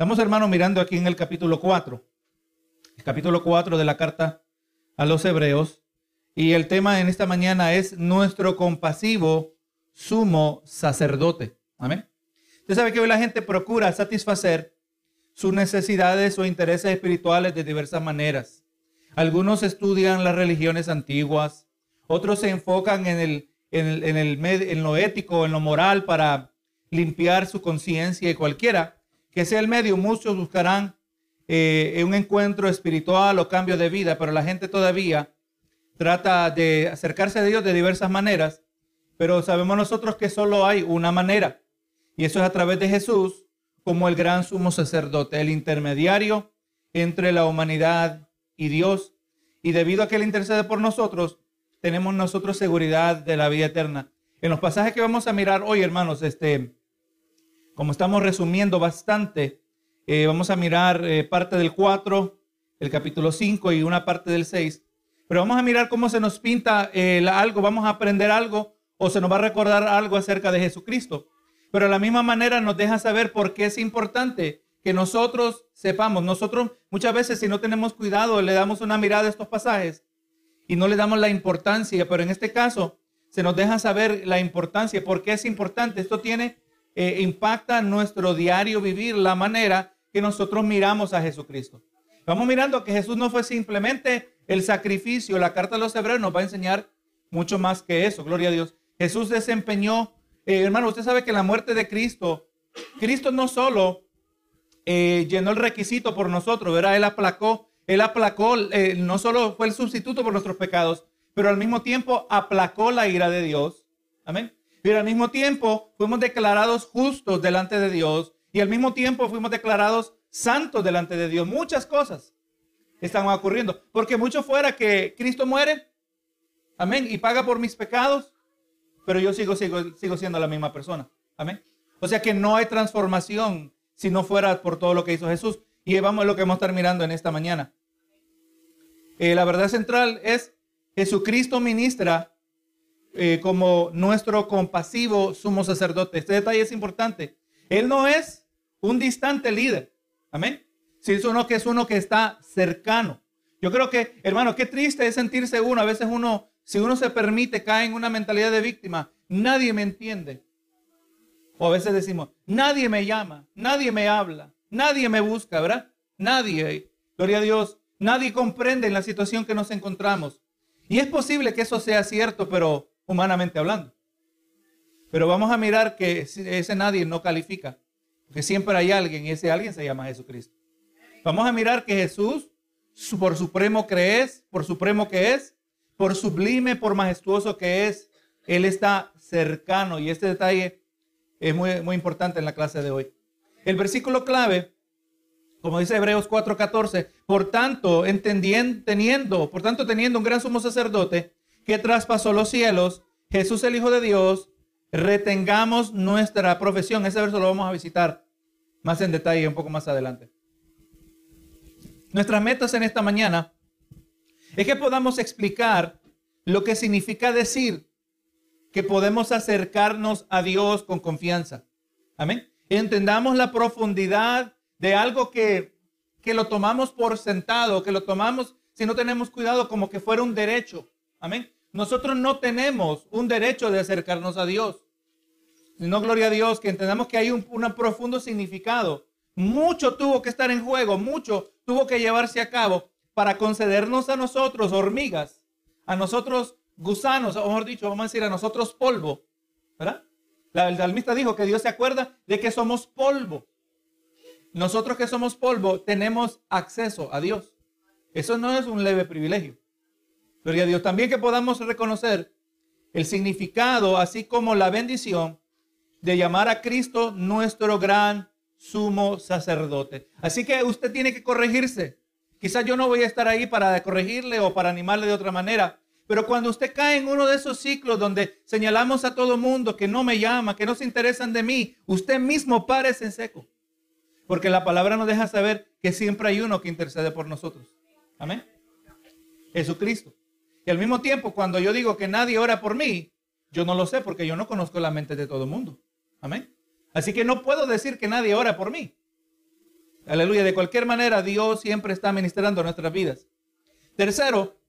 Estamos, hermanos, mirando aquí en el capítulo 4, el capítulo 4 de la carta a los hebreos, y el tema en esta mañana es nuestro compasivo sumo sacerdote. Amén. Usted sabe que hoy la gente procura satisfacer sus necesidades o intereses espirituales de diversas maneras. Algunos estudian las religiones antiguas, otros se enfocan en, el, en lo ético, en lo moral para limpiar su conciencia y cualquiera que sea el medio, muchos buscarán eh, un encuentro espiritual o cambio de vida, pero la gente todavía trata de acercarse a Dios de diversas maneras, pero sabemos nosotros que solo hay una manera, y eso es a través de Jesús como el gran sumo sacerdote, el intermediario entre la humanidad y Dios, y debido a que Él intercede por nosotros, tenemos nosotros seguridad de la vida eterna. En los pasajes que vamos a mirar hoy, hermanos, este, como estamos resumiendo bastante, eh, vamos a mirar eh, parte del 4, el capítulo 5 y una parte del 6. Pero vamos a mirar cómo se nos pinta eh, algo, vamos a aprender algo o se nos va a recordar algo acerca de Jesucristo. Pero de la misma manera nos deja saber por qué es importante que nosotros sepamos. Nosotros muchas veces si no tenemos cuidado le damos una mirada a estos pasajes y no le damos la importancia, pero en este caso se nos deja saber la importancia, por qué es importante. Esto tiene eh, impacta nuestro diario vivir, la manera que nosotros miramos a Jesucristo. Vamos mirando que Jesús no fue simplemente el sacrificio, la carta de los hebreos nos va a enseñar mucho más que eso, gloria a Dios. Jesús desempeñó, eh, hermano, usted sabe que la muerte de Cristo, Cristo no solo eh, llenó el requisito por nosotros, ¿verdad? Él aplacó, él aplacó, no solo fue el sustituto por nuestros pecados, pero al mismo tiempo aplacó la ira de Dios. Amén. Pero al mismo tiempo fuimos declarados justos delante de Dios y al mismo tiempo fuimos declarados santos delante de Dios. Muchas cosas están ocurriendo. Porque mucho fuera que Cristo muere, amén, y paga por mis pecados, pero yo sigo, sigo, sigo siendo la misma persona. Amén. O sea que no hay transformación si no fuera por todo lo que hizo Jesús. Y vamos a lo que vamos a estar mirando en esta mañana. Eh, la verdad central es Jesucristo ministra eh, como nuestro compasivo sumo sacerdote. Este detalle es importante. Él no es un distante líder. Amén. Si es uno que es uno que está cercano. Yo creo que, hermano, qué triste es sentirse uno. A veces uno, si uno se permite, cae en una mentalidad de víctima. Nadie me entiende. O a veces decimos, nadie me llama, nadie me habla, nadie me busca, ¿verdad? Nadie. Gloria a Dios. Nadie comprende en la situación que nos encontramos. Y es posible que eso sea cierto, pero humanamente hablando. Pero vamos a mirar que ese nadie no califica, porque siempre hay alguien y ese alguien se llama Jesucristo. Vamos a mirar que Jesús, por supremo que es, por supremo que es, por sublime, por majestuoso que es, Él está cercano y este detalle es muy, muy importante en la clase de hoy. El versículo clave, como dice Hebreos 4:14, por tanto, entendiendo, por tanto, teniendo un gran sumo sacerdote que traspasó los cielos, Jesús el Hijo de Dios, retengamos nuestra profesión. Ese verso lo vamos a visitar más en detalle un poco más adelante. Nuestras metas en esta mañana es que podamos explicar lo que significa decir que podemos acercarnos a Dios con confianza. Amén. Entendamos la profundidad de algo que, que lo tomamos por sentado, que lo tomamos si no tenemos cuidado como que fuera un derecho. Amén. Nosotros no tenemos un derecho de acercarnos a Dios. Sino, gloria a Dios, que entendamos que hay un, profundo significado. Mucho tuvo que estar en juego, mucho tuvo que llevarse a cabo para concedernos a nosotros hormigas, a nosotros gusanos, o mejor dicho, vamos a decir a nosotros polvo. ¿Verdad? La, el salmista dijo que Dios se acuerda de que somos polvo. Nosotros que somos polvo tenemos acceso a Dios. Eso no es un leve privilegio. Gloria a Dios. También que podamos reconocer el significado, así como la bendición de llamar a Cristo nuestro gran sumo sacerdote. Así que usted tiene que corregirse. Quizás yo no voy a estar ahí para corregirle o para animarle de otra manera. Pero cuando usted cae en uno de esos ciclos donde señalamos a todo mundo que no me llama, que no se interesan de mí, usted mismo párese en seco. Porque la palabra nos deja saber que siempre hay uno que intercede por nosotros. Amén. Jesucristo. Y al mismo tiempo, cuando yo digo que nadie ora por mí, yo no lo sé porque yo no conozco la mente de todo el mundo. Amén. Así que no puedo decir que nadie ora por mí. Aleluya. De cualquier manera, Dios siempre está ministrando nuestras vidas. Tercero,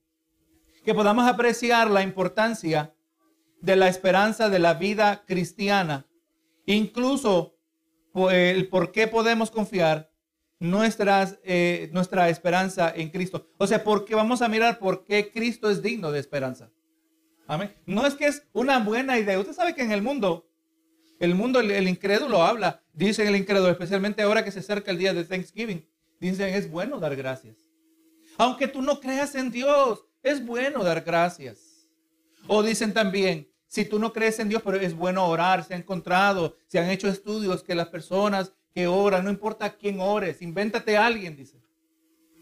que podamos apreciar la importancia de la esperanza de la vida cristiana. Incluso el por qué podemos confiar nuestras, eh, nuestra esperanza en Cristo. O sea, porque vamos a mirar por qué Cristo es digno de esperanza. Amén. No es que es una buena idea. Usted sabe que en el mundo, el mundo, el, incrédulo habla, dice el incrédulo, especialmente ahora que se acerca el día de Thanksgiving, dicen es bueno dar gracias. Aunque tú no creas en Dios, es bueno dar gracias. O dicen también, si tú no crees en Dios, pero es bueno orar, se ha encontrado, se han hecho estudios que las personas que oran, no importa quién ores, invéntate a alguien, dice.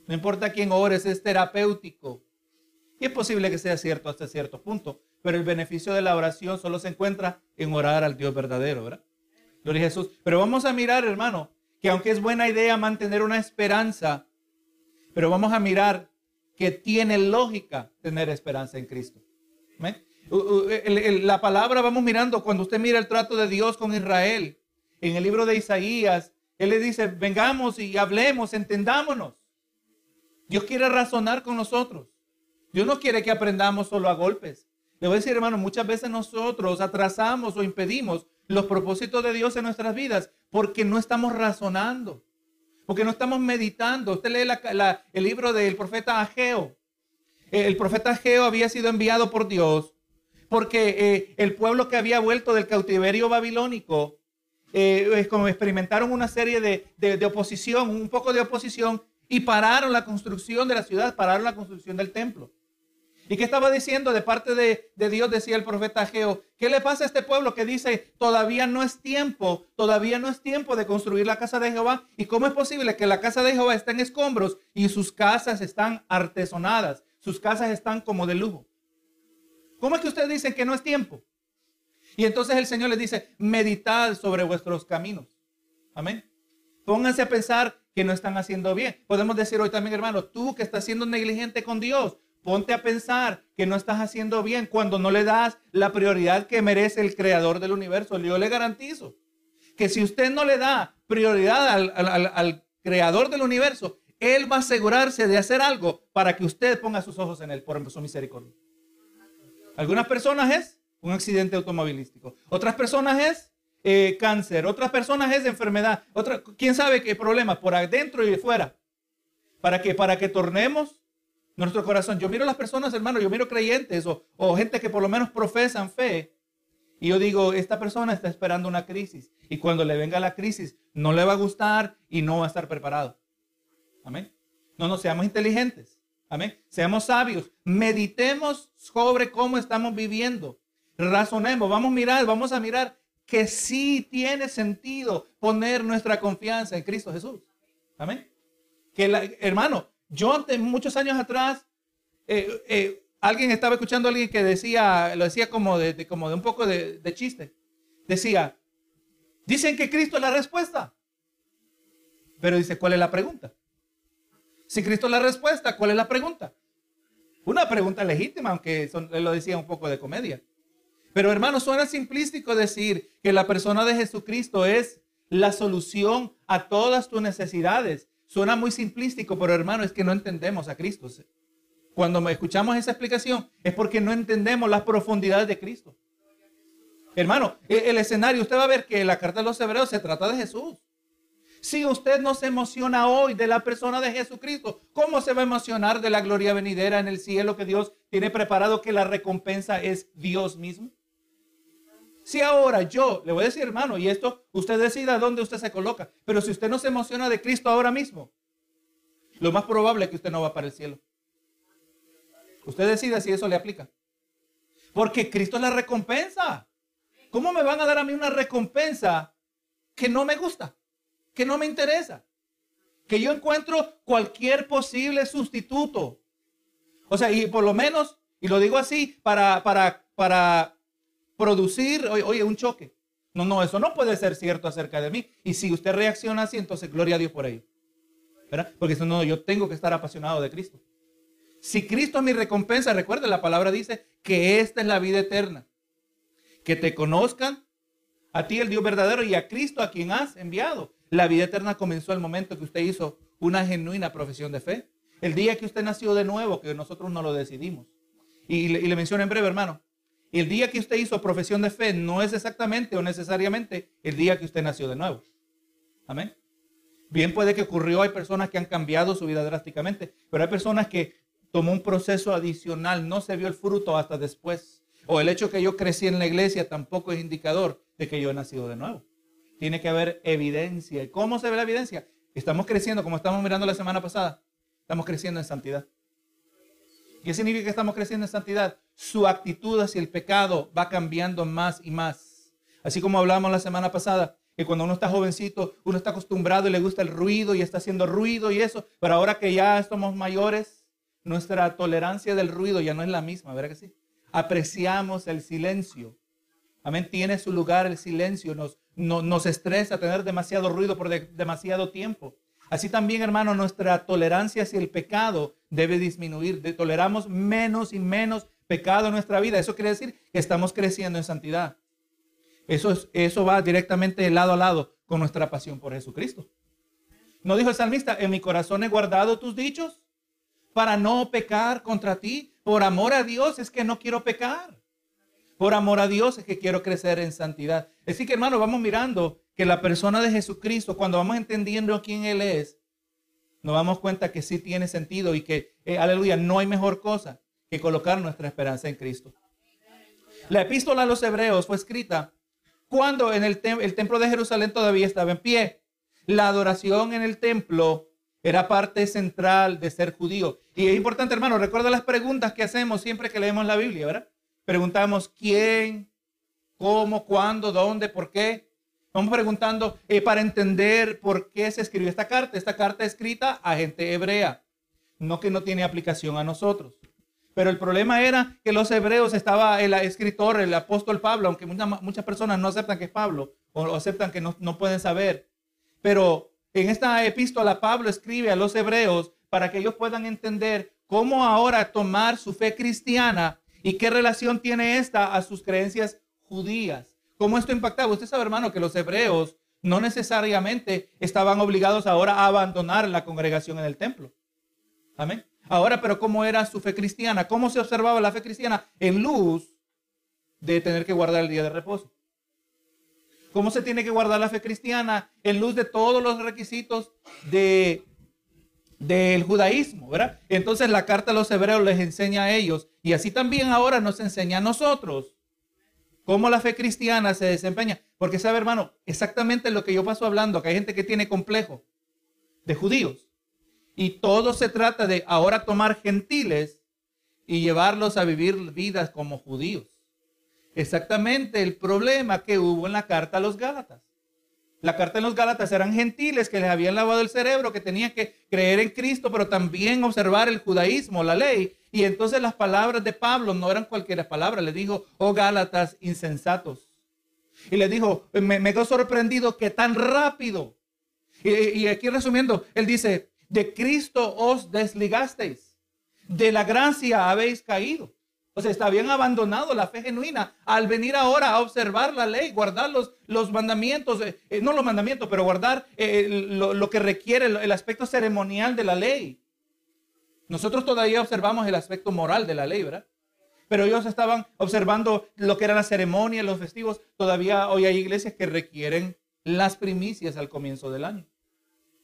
No importa quién ores, es terapéutico. Y es posible que sea cierto hasta cierto punto, pero el beneficio de la oración solo se encuentra en orar al Dios verdadero, ¿verdad? Gloria a Jesús. Pero vamos a mirar, hermano, que aunque es buena idea mantener una esperanza, pero vamos a mirar que tiene lógica tener esperanza en Cristo. La palabra, vamos mirando, cuando usted mira el trato de Dios con Israel, en el libro de Isaías, Él le dice, vengamos y hablemos, entendámonos. Dios quiere razonar con nosotros. Dios no quiere que aprendamos solo a golpes. Le voy a decir, hermano, muchas veces nosotros atrasamos o impedimos los propósitos de Dios en nuestras vidas porque no estamos razonando, porque no estamos meditando. Usted lee el libro del profeta Ageo. Eh, el profeta Ageo había sido enviado por Dios porque eh, el pueblo que había vuelto del cautiverio babilónico, eh, como experimentaron una serie de, de oposición, un poco de oposición, y pararon la construcción de la ciudad, pararon la construcción del templo. ¿Y qué estaba diciendo de parte de, Dios? Decía el profeta Geo. ¿Qué le pasa a este pueblo que dice, todavía no es tiempo, todavía no es tiempo de construir la casa de Jehová? ¿Y cómo es posible que la casa de Jehová esté en escombros y sus casas están artesonadas? Sus casas están como de lujo. ¿Cómo es que ustedes dicen que no es tiempo? Y entonces el Señor les dice, meditad sobre vuestros caminos. Amén. Pónganse a pensar que no están haciendo bien. Podemos decir hoy también, hermano, tú que estás siendo negligente con Dios, Ponte a pensar que no estás haciendo bien cuando no le das la prioridad que merece el creador del universo. Yo le garantizo que si usted no le da prioridad al, creador del universo, él va a asegurarse de hacer algo para que usted ponga sus ojos en él por su misericordia. Algunas personas es un accidente automovilístico. Otras personas es eh, cáncer. Otras personas es enfermedad. Otra, ¿Quién sabe qué problema? Por adentro y fuera. ¿Para que Para que tornemos nuestro corazón. Yo miro a las personas, hermano, yo miro creyentes o, o gente que por lo menos profesan fe. Y yo digo, esta persona está esperando una crisis. Y cuando le venga la crisis, no le va a gustar y no va a estar preparado. Amén. No, no, seamos inteligentes. Amén. Seamos sabios. Meditemos sobre cómo estamos viviendo. Razonemos. Vamos a mirar, vamos a mirar que sí tiene sentido poner nuestra confianza en Cristo Jesús. Amén. Que hermano, yo muchos años atrás, eh, eh, alguien estaba escuchando a alguien que decía, lo decía como de, como de un poco de, chiste. Decía, dicen que Cristo es la respuesta. Pero dice, ¿cuál es la pregunta? Si Cristo es la respuesta, ¿cuál es la pregunta? Una pregunta legítima, aunque lo decía un poco de comedia. Pero hermano, suena simplístico decir que la persona de Jesucristo es la solución a todas tus necesidades Suena muy simplístico, pero hermano, es que no entendemos a Cristo. Cuando escuchamos esa explicación es porque no entendemos las profundidades de Cristo. Hermano, e, el escenario, usted va a ver que la carta de los hebreos se trata de Jesús. Si usted no se emociona hoy de la persona de Jesucristo, ¿cómo se va a emocionar de la gloria venidera en el cielo que Dios tiene preparado, que la recompensa es Dios mismo? Si ahora yo le voy a decir, hermano, y esto usted decida dónde usted se coloca, pero si usted no se emociona de Cristo ahora mismo, lo más probable es que usted no va para el cielo. Usted decida si eso le aplica. Porque Cristo es la recompensa. ¿Cómo me van a dar a mí una recompensa que no me gusta, que no me interesa? Que yo encuentro cualquier posible sustituto. O sea, y por lo menos, y lo digo así, para, para, para producir, oye, un choque. No, no, eso no puede ser cierto acerca de mí. Y si usted reacciona así, entonces gloria a Dios por ello. ¿Verdad? Porque si no, yo tengo que estar apasionado de Cristo. Si Cristo es mi recompensa, recuerde, la palabra dice que esta es la vida eterna. Que te conozcan a ti, el Dios verdadero, y a Cristo a quien has enviado. la vida eterna comenzó al momento que usted hizo una genuina profesión de fe. El día que usted nació de nuevo, que nosotros no lo decidimos. Y le, y le menciono en breve, hermano. El día que usted hizo profesión de fe no es exactamente o necesariamente el día que usted nació de nuevo. Amén. Bien puede que ocurrió, hay personas que han cambiado su vida drásticamente, pero hay personas que tomó un proceso adicional, no se vio el fruto hasta después. O el hecho que yo crecí en la iglesia tampoco es indicador de que yo he nacido de nuevo. Tiene que haber evidencia. ¿Y cómo se ve la evidencia? Estamos creciendo, como estamos mirando la semana pasada, estamos creciendo en santidad. ¿Qué significa que estamos creciendo en santidad? Su actitud hacia el pecado va cambiando más y más. Así como hablamos la semana pasada, que cuando uno está jovencito, uno está acostumbrado y le gusta el ruido y está haciendo ruido y eso, pero ahora que ya somos mayores, nuestra tolerancia del ruido ya no es la misma, ¿verdad que sí? Apreciamos el silencio. Amén, tiene su lugar el silencio, nos, nos estresa tener demasiado ruido por demasiado tiempo. Así también, hermano, nuestra tolerancia hacia el pecado debe disminuir. De, toleramos menos y menos pecado en nuestra vida. Eso quiere decir que estamos creciendo en santidad. Eso, eso va directamente lado a lado con nuestra pasión por Jesucristo. ¿No dijo el salmista, en mi corazón he guardado tus dichos para no pecar contra ti? Por amor a Dios es que no quiero pecar. Por amor a Dios es que quiero crecer en santidad. Así que hermano, vamos mirando que la persona de Jesucristo, cuando vamos entendiendo quién Él es, nos damos cuenta que sí tiene sentido y que, eh, aleluya, no hay mejor cosa que colocar nuestra esperanza en Cristo. La epístola a los hebreos fue escrita cuando en el, el templo de Jerusalén todavía estaba en pie. La adoración en el templo era parte central de ser judío. Y es importante, hermano, recuerda las preguntas que hacemos siempre que leemos la Biblia, ¿verdad? Preguntamos quién, cómo, cuándo, dónde, por qué. Vamos preguntando eh, para entender por qué se escribió esta carta. Esta carta escrita a gente hebrea, no que no tiene aplicación a nosotros. Pero el problema era que los hebreos estaba el escritor, el apóstol Pablo, aunque muchas, muchas personas no aceptan que es Pablo o aceptan que no, no pueden saber. Pero en esta epístola Pablo escribe a los hebreos para que ellos puedan entender cómo ahora tomar su fe cristiana y qué relación tiene esta a sus creencias judías. ¿Cómo esto impactaba? Usted sabe, hermano, que los hebreos no necesariamente estaban obligados ahora a abandonar la congregación en el templo. Amén. Ahora, pero ¿cómo era su fe cristiana? ¿Cómo se observaba la fe cristiana? En luz de tener que guardar el día de reposo. ¿Cómo se tiene que guardar la fe cristiana? En luz de todos los requisitos de, del judaísmo, ¿verdad? Entonces la carta a los hebreos les enseña a ellos y así también ahora nos enseña a nosotros cómo la fe cristiana se desempeña. Porque sabe, hermano, exactamente lo que yo paso hablando, que hay gente que tiene complejo de judíos. Y todo se trata de ahora tomar gentiles y llevarlos a vivir vidas como judíos. Exactamente el problema que hubo en la carta a los Gálatas. La carta a los Gálatas eran gentiles que les habían lavado el cerebro, que tenían que creer en Cristo, pero también observar el judaísmo, la ley. Y entonces las palabras de Pablo no eran cualquier palabra. Le dijo, oh Gálatas insensatos. Y le dijo, me, quedo sorprendido que tan rápido. Y, aquí resumiendo, él dice, de Cristo os desligasteis. De la gracia habéis caído. O sea, habían abandonado la fe genuina al venir ahora a observar la ley, guardar los, los mandamientos, eh, eh, no los mandamientos, pero guardar eh, lo, que requiere el, aspecto ceremonial de la ley. Nosotros todavía observamos el aspecto moral de la ley, ¿verdad? Pero ellos estaban observando lo que era la ceremonia, los festivos. Todavía hoy hay iglesias que requieren las primicias al comienzo del año.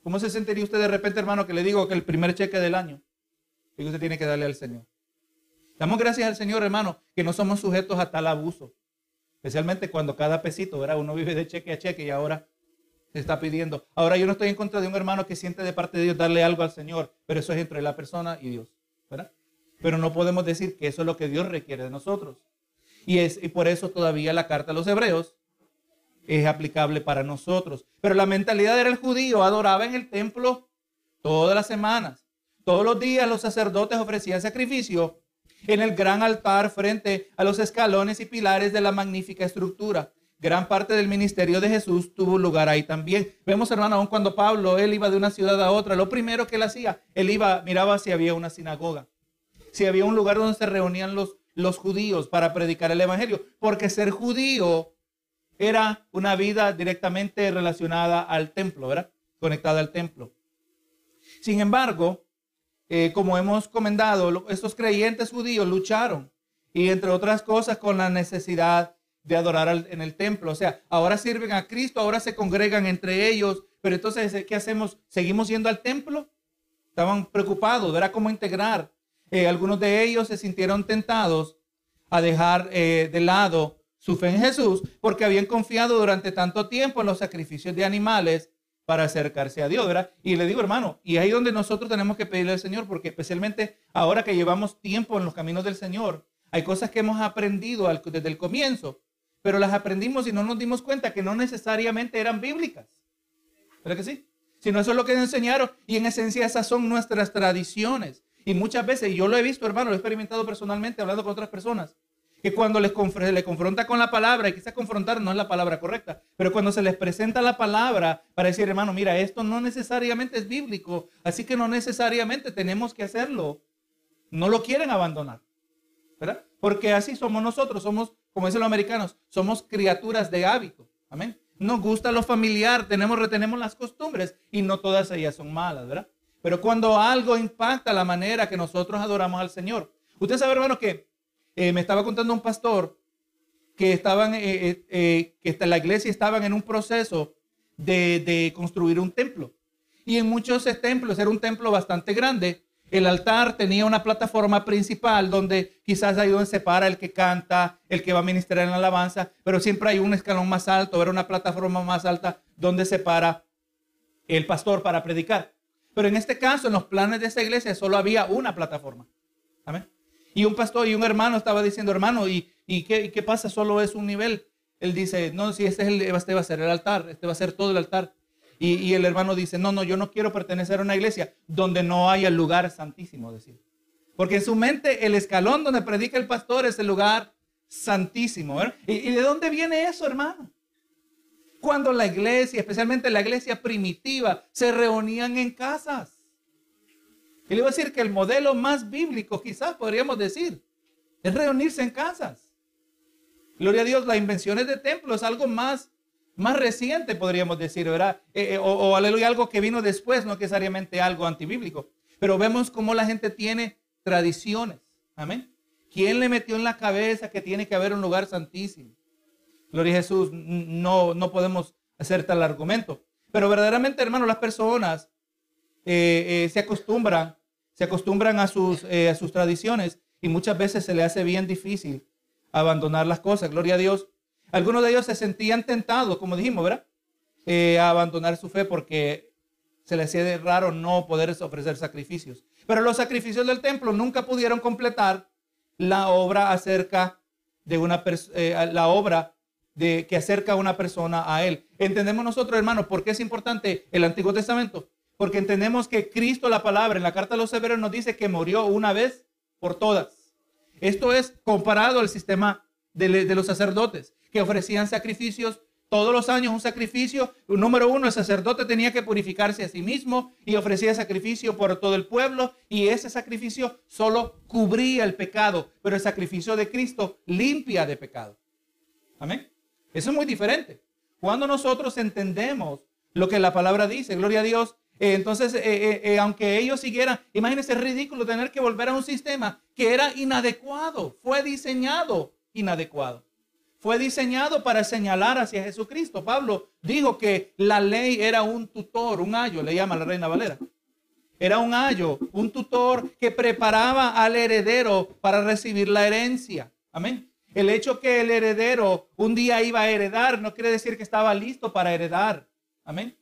¿Cómo se sentiría usted de repente, hermano, que le digo que el primer cheque del año que usted tiene que darle al Señor? Damos gracias al Señor, hermano, que no somos sujetos a tal abuso. Especialmente cuando cada pesito, ¿verdad? Uno vive de cheque a cheque y ahora está pidiendo. Ahora yo no estoy en contra de un hermano que siente de parte de Dios darle algo al Señor, pero eso es entre la persona y Dios, ¿verdad? Pero no podemos decir que eso es lo que Dios requiere de nosotros. Y, es, y por eso todavía la carta a los hebreos es aplicable para nosotros. Pero la mentalidad era el judío, adoraba en el templo todas las semanas. Todos los días los sacerdotes ofrecían sacrificio en el gran altar frente a los escalones y pilares de la magnífica estructura. Gran parte del ministerio de Jesús tuvo lugar ahí también. Vemos, hermano, aún cuando Pablo, él iba de una ciudad a otra, lo primero que él hacía, él iba, miraba si había una sinagoga, si había un lugar donde se reunían los, los judíos para predicar el evangelio, porque ser judío era una vida directamente relacionada al templo, ¿verdad? Conectada al templo. Sin embargo, eh, como hemos comentado, estos creyentes judíos lucharon y entre otras cosas con la necesidad de adorar en el templo. O sea, ahora sirven a Cristo, ahora se congregan entre ellos, pero entonces, ¿qué hacemos? ¿Seguimos yendo al templo? Estaban preocupados, ¿verdad? ¿Cómo integrar? Eh, algunos de ellos se sintieron tentados a dejar eh, de lado su fe en Jesús porque habían confiado durante tanto tiempo en los sacrificios de animales para acercarse a Dios, ¿verdad? Y le digo, hermano, y ahí donde nosotros tenemos que pedirle al Señor, porque especialmente ahora que llevamos tiempo en los caminos del Señor, hay cosas que hemos aprendido desde el comienzo, pero las aprendimos y no nos dimos cuenta que no necesariamente eran bíblicas. ¿Verdad que sí? Sino eso es lo que nos enseñaron y en esencia esas son nuestras tradiciones. Y muchas veces, y yo lo he visto, hermano, lo he experimentado personalmente hablando con otras personas, que cuando les le confronta con la palabra, y quizás confrontar no es la palabra correcta, pero cuando se les presenta la palabra para decir, hermano, mira, esto no necesariamente es bíblico, así que no necesariamente tenemos que hacerlo, no lo quieren abandonar, ¿verdad? Porque así somos nosotros, somos, como dicen los americanos, somos criaturas de hábito, amén. Nos gusta lo familiar, tenemos, retenemos las costumbres y no todas ellas son malas, ¿verdad? Pero cuando algo impacta la manera que nosotros adoramos al Señor. Usted sabe, hermano, que eh, me estaba contando un pastor que estaban, eh, eh, que la iglesia estaban en un proceso de, de, construir un templo. Y en muchos templos, era un templo bastante grande, el altar tenía una plataforma principal donde quizás hay donde se para el que canta, el que va a ministrar en la alabanza, pero siempre hay un escalón más alto, era una plataforma más alta donde se para el pastor para predicar. Pero en este caso, en los planes de esa iglesia, solo había una plataforma. Amén. Y un pastor y un hermano estaba diciendo, hermano, ¿y, qué, pasa? Solo es un nivel. Él dice, no, si este, es el, este va a ser el altar, este va a ser todo el altar. Y, el hermano dice, no, no, yo no quiero pertenecer a una iglesia donde no haya lugar santísimo, decir. Porque en su mente el escalón donde predica el pastor es el lugar santísimo. ¿Y, ¿Y de dónde viene eso, hermano? cuando la iglesia, especialmente la iglesia primitiva, se reunían en casas. Y le voy a decir que el modelo más bíblico, quizás podríamos decir, es reunirse en casas. Gloria a Dios, las invenciones de templo es algo más, más reciente, podríamos decir, ¿verdad? Eh, eh, o, aleluya, algo que vino después, no necesariamente algo antibíblico. Pero vemos cómo la gente tiene tradiciones. Amén. ¿Quién le metió en la cabeza que tiene que haber un lugar santísimo? Gloria a Jesús, no, no podemos hacer tal argumento. Pero verdaderamente, hermano, las personas eh, se acostumbran, se acostumbran a sus, a sus tradiciones y muchas veces se le hace bien difícil abandonar las cosas. Gloria a Dios. Algunos de ellos se sentían tentados, como dijimos, ¿verdad? a abandonar su fe porque se les hacía raro no poder ofrecer sacrificios. Pero los sacrificios del templo nunca pudieron completar la obra acerca de una la obra de que acerca a una persona a Él. Entendemos nosotros, hermanos, por qué es importante el Antiguo Testamento. Porque entendemos que Cristo, la palabra, en la carta de los Hebreos nos dice que murió una vez por todas. Esto es comparado al sistema de, de los sacerdotes, que ofrecían sacrificios todos los años, un sacrificio. Número uno, el sacerdote tenía que purificarse a sí mismo y ofrecía sacrificio por todo el pueblo. Y ese sacrificio solo cubría el pecado, pero el sacrificio de Cristo limpia de pecado. Amén. Eso es muy diferente. Cuando nosotros entendemos lo que la palabra dice, gloria a Dios, eh, entonces, eh, eh, aunque ellos siguieran, imagínense, es ridículo tener que volver a un sistema que era inadecuado, fue diseñado inadecuado. Fue diseñado para señalar hacia Jesucristo. Pablo dijo que la ley era un tutor, un ayo, le llama la reina Valera. Era un ayo, un tutor que preparaba al heredero para recibir la herencia. Amén. El hecho que el heredero un día iba a heredar no quiere decir que estaba listo para heredar. Amén.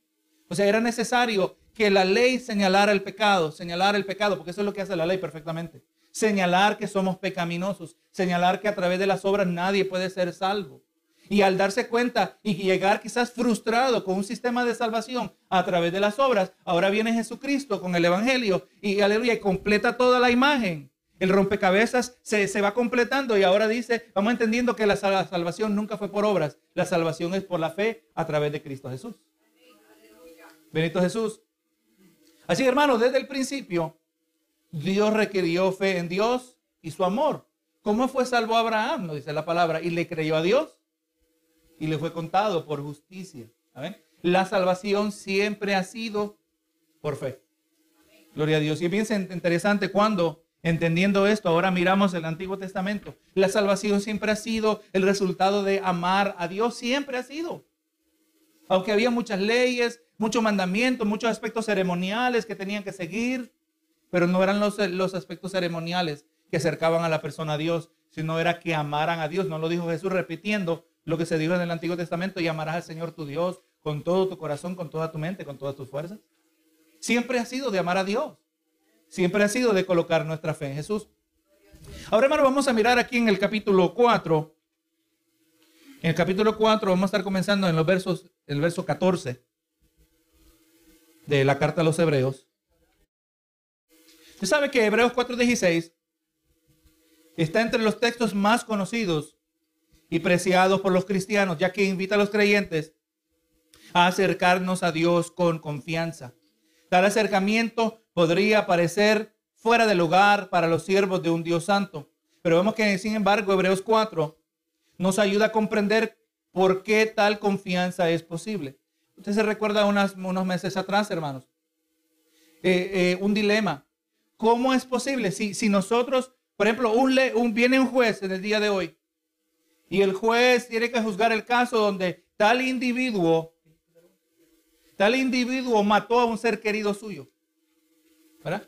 O sea, era necesario que la ley señalara el pecado, señalar el pecado, porque eso es lo que hace la ley perfectamente. Señalar que somos pecaminosos, señalar que a través de las obras nadie puede ser salvo. Y al darse cuenta y llegar quizás frustrado con un sistema de salvación a través de las obras, ahora viene Jesucristo con el Evangelio y aleluya, y completa toda la imagen el rompecabezas se, va completando y ahora dice, vamos entendiendo que la salvación nunca fue por obras, la salvación es por la fe a través de Cristo Jesús. Benito Jesús. Así, hermanos, desde el principio, Dios requirió fe en Dios y su amor. ¿Cómo fue salvo Abraham? Nos dice la palabra. Y le creyó a Dios. y le fue contado por justicia. La salvación siempre ha sido por fe. Gloria a Dios. Y es interesante cuando, entendiendo esto, ahora miramos el Antiguo Testamento. La salvación siempre ha sido el resultado de amar a Dios, siempre ha sido. Aunque había muchas leyes, muchos mandamientos, muchos aspectos ceremoniales que tenían que seguir, pero no eran los, los aspectos ceremoniales que acercaban a la persona a Dios, sino era que amaran a Dios. No lo dijo Jesús repitiendo lo que se dijo en el Antiguo Testamento, y amarás al Señor tu Dios con todo tu corazón, con toda tu mente, con todas tus fuerzas. Siempre ha sido de amar a Dios. Siempre ha sido de colocar nuestra fe en Jesús. Ahora, hermano, vamos a mirar aquí en el capítulo 4. En el capítulo 4 vamos a estar comenzando en los versos, el verso 14 de la carta a los Hebreos. Usted sabe que Hebreos 4:16 está entre los textos más conocidos y preciados por los cristianos, ya que invita a los creyentes a acercarnos a Dios con confianza. Tal acercamiento podría parecer fuera de lugar para los siervos de un Dios santo, pero vemos que sin embargo Hebreos 4 nos ayuda a comprender por qué tal confianza es posible. Usted se recuerda unos meses atrás, hermanos, eh, eh, un dilema. ¿Cómo es posible si, si nosotros, por ejemplo, un, un, viene un juez en el día de hoy y el juez tiene que juzgar el caso donde tal individuo Tal individuo mató a un ser querido suyo. ¿Verdad?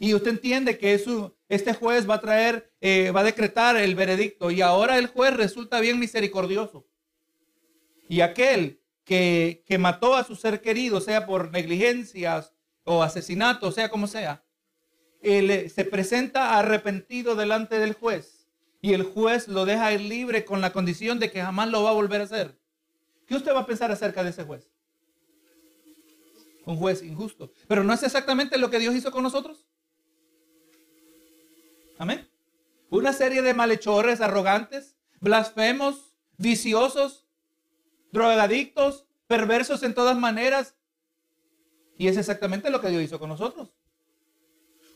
Y usted entiende que eso, este juez va a traer, eh, va a decretar el veredicto. Y ahora el juez resulta bien misericordioso. Y aquel que, que mató a su ser querido, sea por negligencias o asesinato, sea como sea, él se presenta arrepentido delante del juez. Y el juez lo deja ir libre con la condición de que jamás lo va a volver a hacer. ¿Qué usted va a pensar acerca de ese juez? un juez injusto. Pero no es exactamente lo que Dios hizo con nosotros. Amén. Una serie de malhechores, arrogantes, blasfemos, viciosos, drogadictos, perversos en todas maneras. Y es exactamente lo que Dios hizo con nosotros.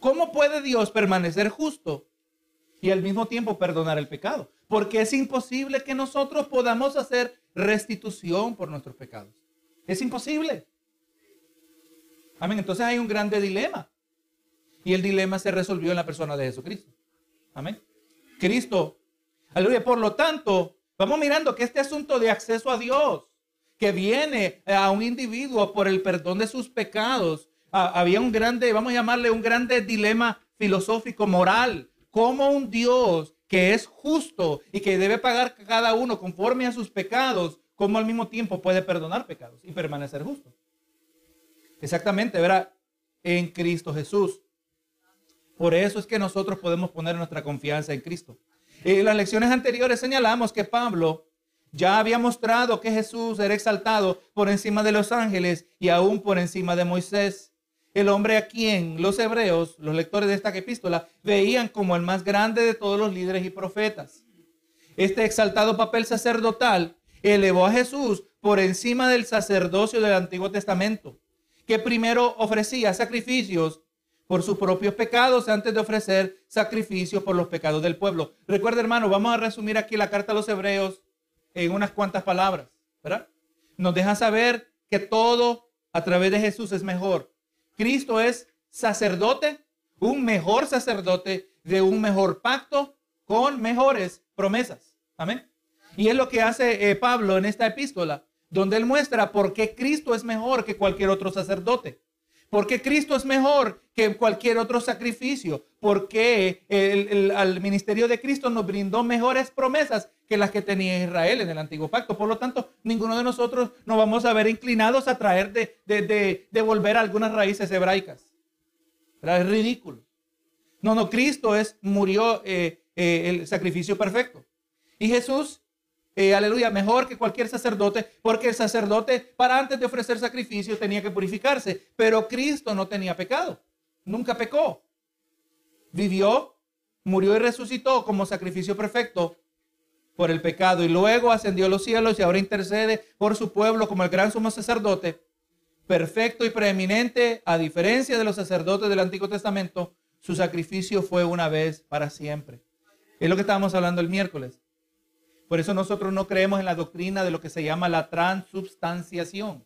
¿Cómo puede Dios permanecer justo y al mismo tiempo perdonar el pecado? Porque es imposible que nosotros podamos hacer restitución por nuestros pecados. Es imposible. Amén. Entonces hay un grande dilema. Y el dilema se resolvió en la persona de Jesucristo. Amén. Cristo. Aleluya. Por lo tanto, vamos mirando que este asunto de acceso a Dios, que viene a un individuo por el perdón de sus pecados, había un grande, vamos a llamarle un grande dilema filosófico, moral. Como un Dios que es justo y que debe pagar cada uno conforme a sus pecados, como al mismo tiempo puede perdonar pecados y permanecer justo. Exactamente, verá, en Cristo Jesús. Por eso es que nosotros podemos poner nuestra confianza en Cristo. En las lecciones anteriores señalamos que Pablo ya había mostrado que Jesús era exaltado por encima de los ángeles y aún por encima de Moisés. El hombre a quien los hebreos, los lectores de esta epístola, veían como el más grande de todos los líderes y profetas. Este exaltado papel sacerdotal elevó a Jesús por encima del sacerdocio del Antiguo Testamento que primero ofrecía sacrificios por sus propios pecados antes de ofrecer sacrificios por los pecados del pueblo. Recuerda, hermano, vamos a resumir aquí la carta a los hebreos en unas cuantas palabras, ¿verdad? Nos deja saber que todo a través de Jesús es mejor. Cristo es sacerdote, un mejor sacerdote de un mejor pacto con mejores promesas. Amén. Y es lo que hace eh, Pablo en esta epístola donde él muestra por qué Cristo es mejor que cualquier otro sacerdote. ¿Por qué Cristo es mejor que cualquier otro sacrificio? Porque el, ministerio de Cristo nos brindó mejores promesas que las que tenía Israel en el antiguo pacto. Por lo tanto, ninguno de nosotros nos vamos a ver inclinados a traer de, volver algunas raíces hebraicas. Es ridículo. No, no, Cristo es, murió eh, eh, el sacrificio perfecto. Y Jesús eh, aleluya, mejor que cualquier sacerdote, porque el sacerdote para antes de ofrecer sacrificio tenía que purificarse, pero Cristo no tenía pecado, nunca pecó. Vivió, murió y resucitó como sacrificio perfecto por el pecado y luego ascendió a los cielos y ahora intercede por su pueblo como el gran sumo sacerdote, perfecto y preeminente, a diferencia de los sacerdotes del Antiguo Testamento, su sacrificio fue una vez para siempre. Es lo que estábamos hablando el miércoles. Por eso nosotros no creemos en la doctrina de lo que se llama la transubstanciación.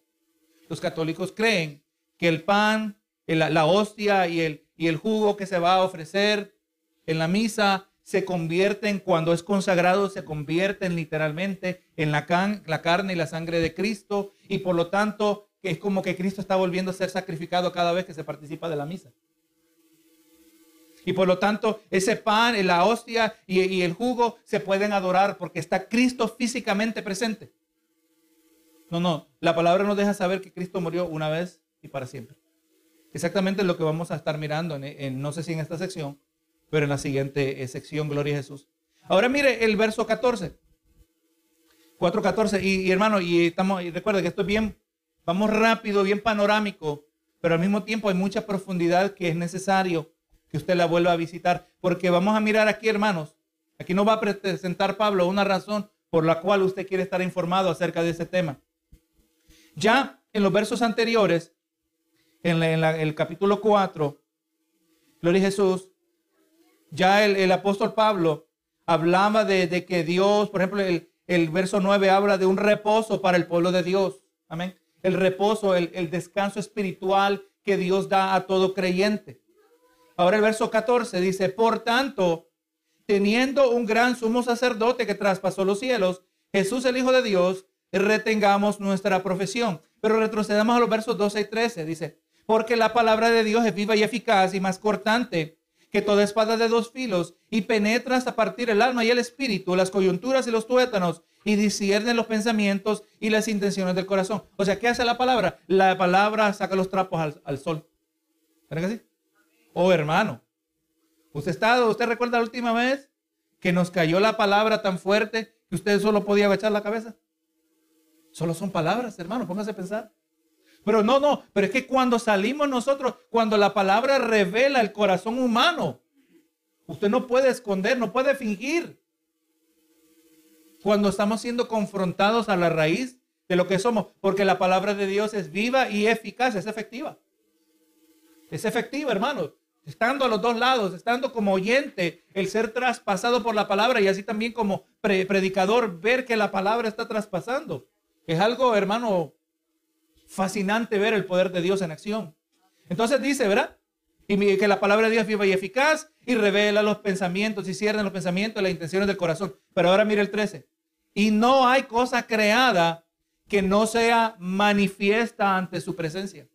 Los católicos creen que el pan, la, hostia y el, jugo que se va a ofrecer en la misa se convierten, cuando es consagrado, se convierten literalmente en la carne y la sangre de Cristo y por lo tanto es como que Cristo está volviendo a ser sacrificado cada vez que se participa de la misa. Y por lo tanto, ese pan, la hostia y, y, el jugo se pueden adorar porque está Cristo físicamente presente. No, no, la palabra nos deja saber que Cristo murió una vez y para siempre. Exactamente lo que vamos a estar mirando en, no sé si en esta sección, pero en la siguiente eh, sección, Gloria a Jesús. Ahora mire el verso 14. 4.14. Y, y hermano, y estamos, y recuerda que esto es bien, vamos rápido, bien panorámico, pero al mismo tiempo hay mucha profundidad que es necesario que usted la vuelva a visitar, porque vamos a mirar aquí, hermanos, aquí nos va a presentar Pablo una razón por la cual usted quiere estar informado acerca de ese tema. Ya en los versos anteriores, en, el capítulo 4, Gloria a Jesús, ya el, apóstol Pablo hablaba de, que Dios, por ejemplo, el, el, verso 9 habla de un reposo para el pueblo de Dios. Amén. El reposo, el, el descanso espiritual que Dios da a todo creyente. Ahora el verso 14 dice, por tanto, teniendo un gran sumo sacerdote que traspasó los cielos, Jesús el Hijo de Dios, retengamos nuestra profesión. Pero retrocedamos a los versos 12 y 13. Dice, porque la palabra de Dios es viva y eficaz y más cortante que toda espada de dos filos y penetra hasta partir el alma y el espíritu, las coyunturas y los tuétanos y discierne los pensamientos y las intenciones del corazón. O sea, ¿qué hace la palabra? La palabra saca los trapos al, sol. ¿Verdad que sí? Oh, hermano, usted está, usted recuerda la última vez que nos cayó la palabra tan fuerte que usted solo podía echar la cabeza. Solo son palabras, hermano, póngase a pensar. Pero no, no, pero es que cuando salimos nosotros, cuando la palabra revela el corazón humano, usted no puede esconder, no puede fingir. Cuando estamos siendo confrontados a la raíz de lo que somos, porque la palabra de Dios es viva y eficaz, es efectiva. Es efectiva, hermano. Estando a los dos lados, estando como oyente, el ser traspasado por la palabra y así también como predicador, ver que la palabra está traspasando. Es algo, hermano, fascinante ver el poder de Dios en acción. Entonces dice, ¿verdad? Y que la palabra de Dios es viva y eficaz y revela los pensamientos y cierra los pensamientos y las intenciones del corazón. Pero ahora mire el 13. Y no hay cosa creada que no sea manifiesta ante su presencia.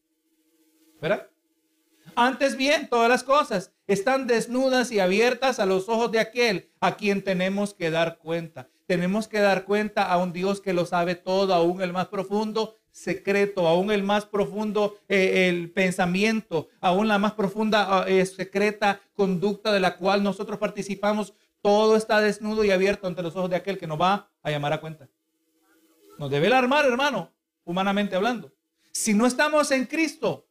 ¿Verdad? Antes bien, todas las cosas están desnudas y abiertas a los ojos de aquel a quien tenemos que dar cuenta tenemos que dar cuenta a un Dios que lo sabe todo, aún el más profundo secreto, aún el más profundo eh, el pensamiento, aún la más profunda ah, eh, secreta conducta de la cual nosotros participamos. Todo está desnudo y abierto ante los ojos de aquel que nos va a llamar a cuenta. Nos debe alarmar, hermano, humanamente hablando. Si no estamos en Cristo,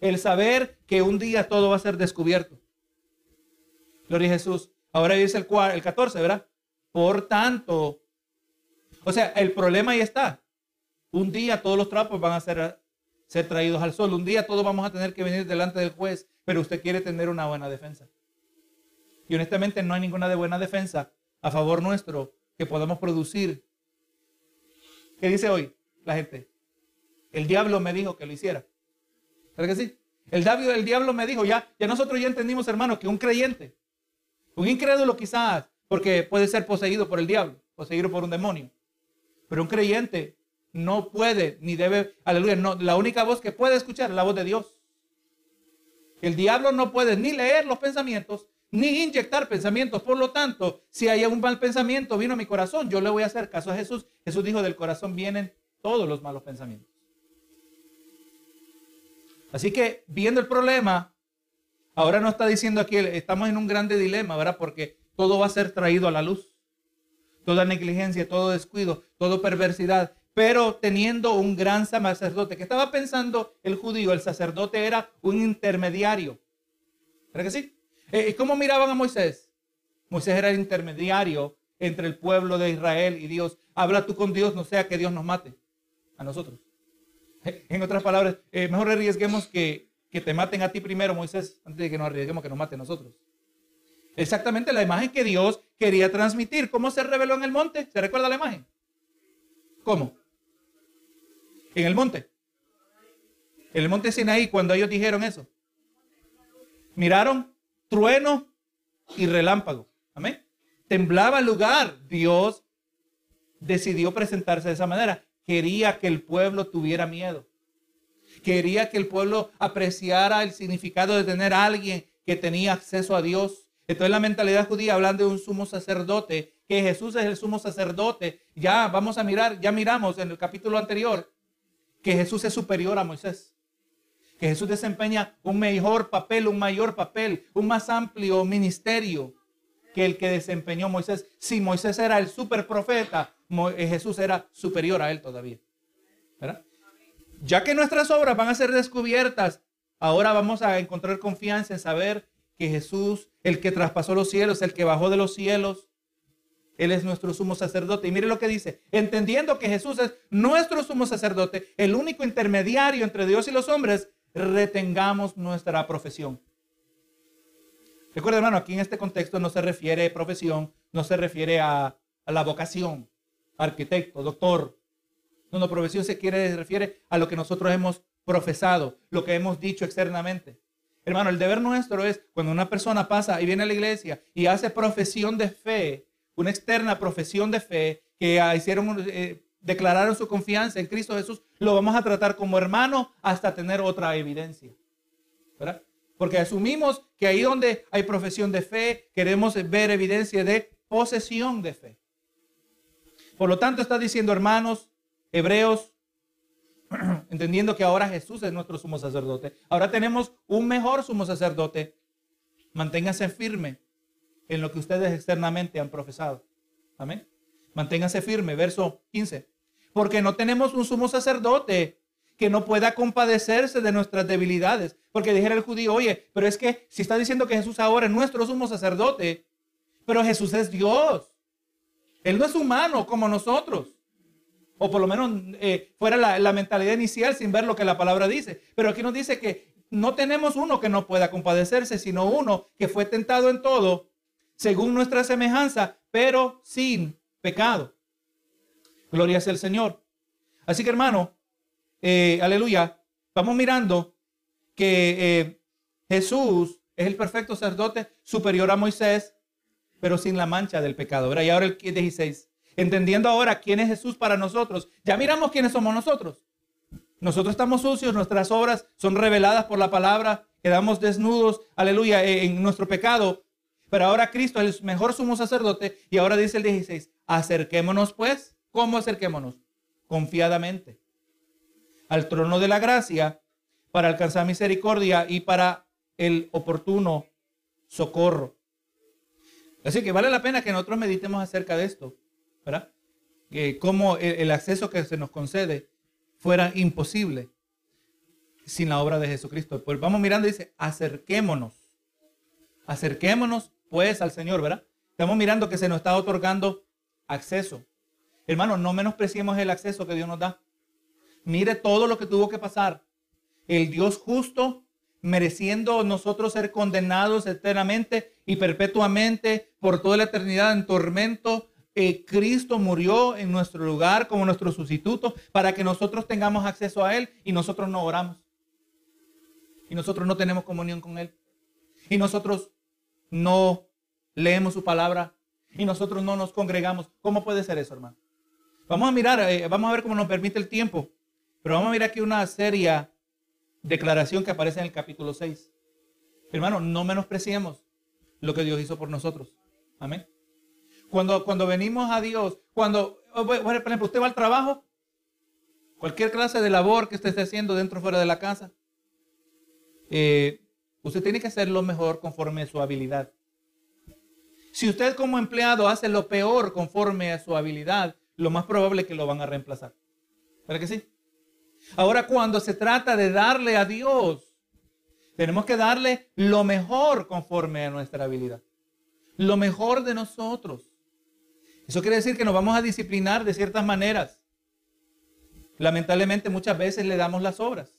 el saber que un día todo va a ser descubierto. Gloria a Jesús. Ahora dice el, el 14, ¿verdad? Por tanto, o sea, el problema ahí está. Un día todos los trapos van a ser, ser traídos al sol. Un día todos vamos a tener que venir delante del juez, pero usted quiere tener una buena defensa. Y honestamente no hay ninguna de buena defensa a favor nuestro que podamos producir. ¿Qué dice hoy la gente? El diablo me dijo que lo hiciera. ¿Verdad que sí? El diablo, me dijo, ya, ya nosotros ya entendimos, hermano, que un creyente, un incrédulo quizás, porque puede ser poseído por el diablo, poseído por un demonio. Pero un creyente no puede ni debe, aleluya, no, la única voz que puede escuchar es la voz de Dios. El diablo no puede ni leer los pensamientos, ni inyectar pensamientos. Por lo tanto, si hay un mal pensamiento vino a mi corazón, yo le voy a hacer caso a Jesús. Jesús dijo, del corazón vienen todos los malos pensamientos. Así que viendo el problema, ahora no está diciendo aquí, estamos en un grande dilema, ¿verdad? Porque todo va a ser traído a la luz. Toda negligencia, todo descuido, toda perversidad. Pero teniendo un gran sacerdote, que estaba pensando el judío, el sacerdote era un intermediario. ¿Verdad que sí? Eh, ¿Y cómo miraban a Moisés? Moisés era el intermediario entre el pueblo de Israel y Dios. Habla tú con Dios, no sea que Dios nos mate a nosotros. En otras palabras, eh, mejor arriesguemos que, que te maten a ti primero, Moisés, antes de que nos arriesguemos que nos mate a nosotros. Exactamente la imagen que Dios quería transmitir. ¿Cómo se reveló en el monte? ¿Se recuerda la imagen? ¿Cómo? En el monte. En el monte Sinaí, cuando ellos dijeron eso. Miraron trueno y relámpago. Amén. Temblaba el lugar. Dios decidió presentarse de esa manera. Quería que el pueblo tuviera miedo. Quería que el pueblo apreciara el significado de tener a alguien que tenía acceso a Dios. Entonces la mentalidad judía hablando de un sumo sacerdote, que Jesús es el sumo sacerdote. Ya vamos a mirar, ya miramos en el capítulo anterior que Jesús es superior a Moisés. Que Jesús desempeña un mejor papel, un mayor papel, un más amplio ministerio que el que desempeñó Moisés. Si Moisés era el super profeta, eh, Jesús era superior a él todavía. Ya que nuestras obras van a ser descubiertas, ahora vamos a encontrar confianza en saber que Jesús, el que traspasó los cielos, el que bajó de los cielos, Él es nuestro sumo sacerdote. Y mire lo que dice, entendiendo que Jesús es nuestro sumo sacerdote, el único intermediario entre Dios y los hombres, retengamos nuestra profesión. Recuerda, hermano, aquí en este contexto no se refiere a profesión, no se refiere a, la vocación, arquitecto, doctor. No, no, profesión se quiere, refiere a lo que nosotros hemos profesado, lo que hemos dicho externamente. Hermano, el deber nuestro es cuando una persona pasa y viene a la iglesia y hace profesión de fe, una externa profesión de fe, que hicieron, eh, declararon su confianza en Cristo Jesús, lo vamos a tratar como hermano hasta tener otra evidencia. ¿verdad? Porque asumimos que ahí donde hay profesión de fe, queremos ver evidencia de posesión de fe. Por lo tanto, está diciendo, hermanos, hebreos, entendiendo que ahora Jesús es nuestro sumo sacerdote. Ahora tenemos un mejor sumo sacerdote. Manténgase firme en lo que ustedes externamente han profesado. Amén. Manténgase firme. Verso 15. Porque no tenemos un sumo sacerdote que no pueda compadecerse de nuestras debilidades. Porque dijera el judío, oye, pero es que si está diciendo que Jesús ahora es nuestro sumo sacerdote, pero Jesús es Dios. Él no es humano como nosotros. O por lo menos eh, fuera la, mentalidad inicial sin ver lo que la palabra dice. Pero aquí nos dice que no tenemos uno que no pueda compadecerse, sino uno que fue tentado en todo, según nuestra semejanza, pero sin pecado. Gloria sea el Señor. Así que hermano, eh, aleluya, vamos mirando que eh, Jesús es el perfecto sacerdote superior a Moisés, pero sin la mancha del pecado. Y ahora el 16 entendiendo ahora quién es Jesús para nosotros, ya miramos quiénes somos nosotros. Nosotros estamos sucios, nuestras obras son reveladas por la palabra, quedamos desnudos, aleluya, e, en nuestro pecado. Pero ahora Cristo es el mejor sumo sacerdote y ahora dice el 16, acerquémonos pues. ¿Cómo acerquémonos? Confiadamente al trono de la gracia para alcanzar misericordia y para el oportuno socorro. Así que vale la pena que nosotros meditemos acerca de esto. ¿verdad? Que como el, acceso que se nos concede fuera imposible sin la obra de Jesucristo. Pues vamos mirando dice, acerquémonos. Acerquémonos pues al Señor, ¿verdad? Estamos mirando que se nos está otorgando acceso. Hermano, no menospreciemos el acceso que Dios nos da. Mire todo lo que tuvo que pasar. El Dios justo, mereciendo nosotros ser condenados eternamente y perpetuamente por toda la eternidad en tormento, Cristo murió en nuestro lugar como nuestro sustituto para que nosotros tengamos acceso a Él y nosotros no oramos. Y nosotros no tenemos comunión con Él. Y nosotros no leemos su palabra. Y nosotros no nos congregamos. ¿Cómo puede ser eso, hermano? Vamos a mirar, eh, vamos a ver cómo nos permite el tiempo. Pero vamos a mirar aquí una seria declaración que aparece en el capítulo 6. Hermano, no menospreciemos lo que Dios hizo por nosotros. Amén. Cuando, cuando venimos a Dios, cuando, oh, por ejemplo, usted va al trabajo, cualquier clase de labor que usted esté haciendo dentro o fuera de la casa, eh, usted tiene que hacer lo mejor conforme a su habilidad. Si usted como empleado hace lo peor conforme a su habilidad, lo más probable es que lo van a reemplazar. ¿Verdad que sí? Ahora, cuando se trata de darle a Dios, tenemos que darle lo mejor conforme a nuestra habilidad. Lo mejor de nosotros. Eso quiere decir que nos vamos a disciplinar de ciertas maneras. Lamentablemente muchas veces le damos las obras.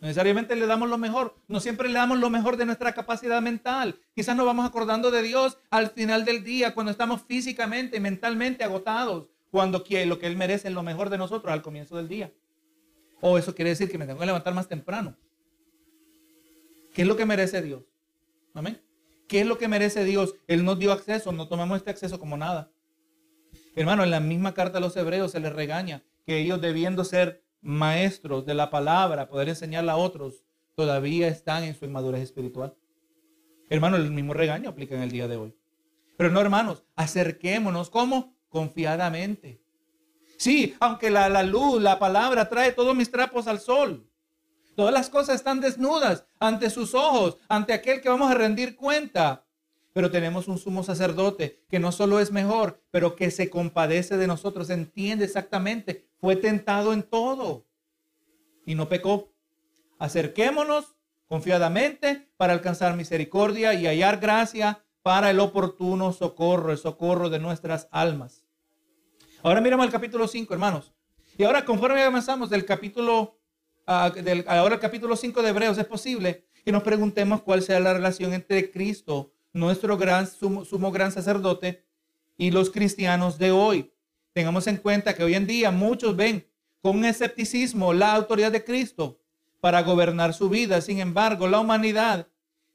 necesariamente le damos lo mejor. No siempre le damos lo mejor de nuestra capacidad mental. Quizás nos vamos acordando de Dios al final del día, cuando estamos físicamente y mentalmente agotados, cuando lo que Él merece es lo mejor de nosotros al comienzo del día. O eso quiere decir que me tengo que levantar más temprano. ¿Qué es lo que merece Dios? Amén. ¿Qué es lo que merece Dios? Él nos dio acceso, no tomamos este acceso como nada. Hermano, en la misma carta a los hebreos se les regaña que ellos debiendo ser maestros de la palabra, poder enseñarla a otros, todavía están en su inmadurez espiritual. Hermano, el mismo regaño aplica en el día de hoy. Pero no, hermanos, acerquémonos como confiadamente. Sí, aunque la, la luz, la palabra trae todos mis trapos al sol. Todas las cosas están desnudas ante sus ojos, ante aquel que vamos a rendir cuenta. Pero tenemos un sumo sacerdote que no solo es mejor, pero que se compadece de nosotros, entiende exactamente, fue tentado en todo y no pecó. Acerquémonos confiadamente para alcanzar misericordia y hallar gracia para el oportuno socorro, el socorro de nuestras almas. Ahora miramos el capítulo 5, hermanos. Y ahora conforme avanzamos del capítulo, del, ahora el capítulo 5 de Hebreos, es posible que nos preguntemos cuál sea la relación entre Cristo nuestro gran sumo, gran sacerdote y los cristianos de hoy. Tengamos en cuenta que hoy en día muchos ven con escepticismo la autoridad de Cristo para gobernar su vida. Sin embargo, la humanidad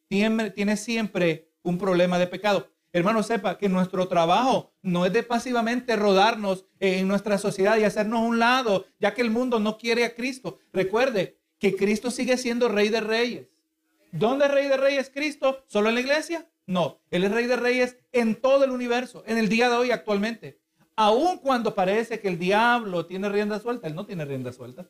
tiene siempre un problema de pecado. Hermano, sepa que nuestro trabajo no es de pasivamente rodarnos en nuestra sociedad y hacernos un lado, ya que el mundo no quiere a Cristo. Recuerde que Cristo sigue siendo rey de reyes. ¿Dónde es rey de reyes Cristo? ¿Solo en la iglesia? No, Él es rey de reyes en todo el universo, en el día de hoy actualmente. Aun cuando parece que el diablo tiene rienda suelta, Él no tiene rienda suelta.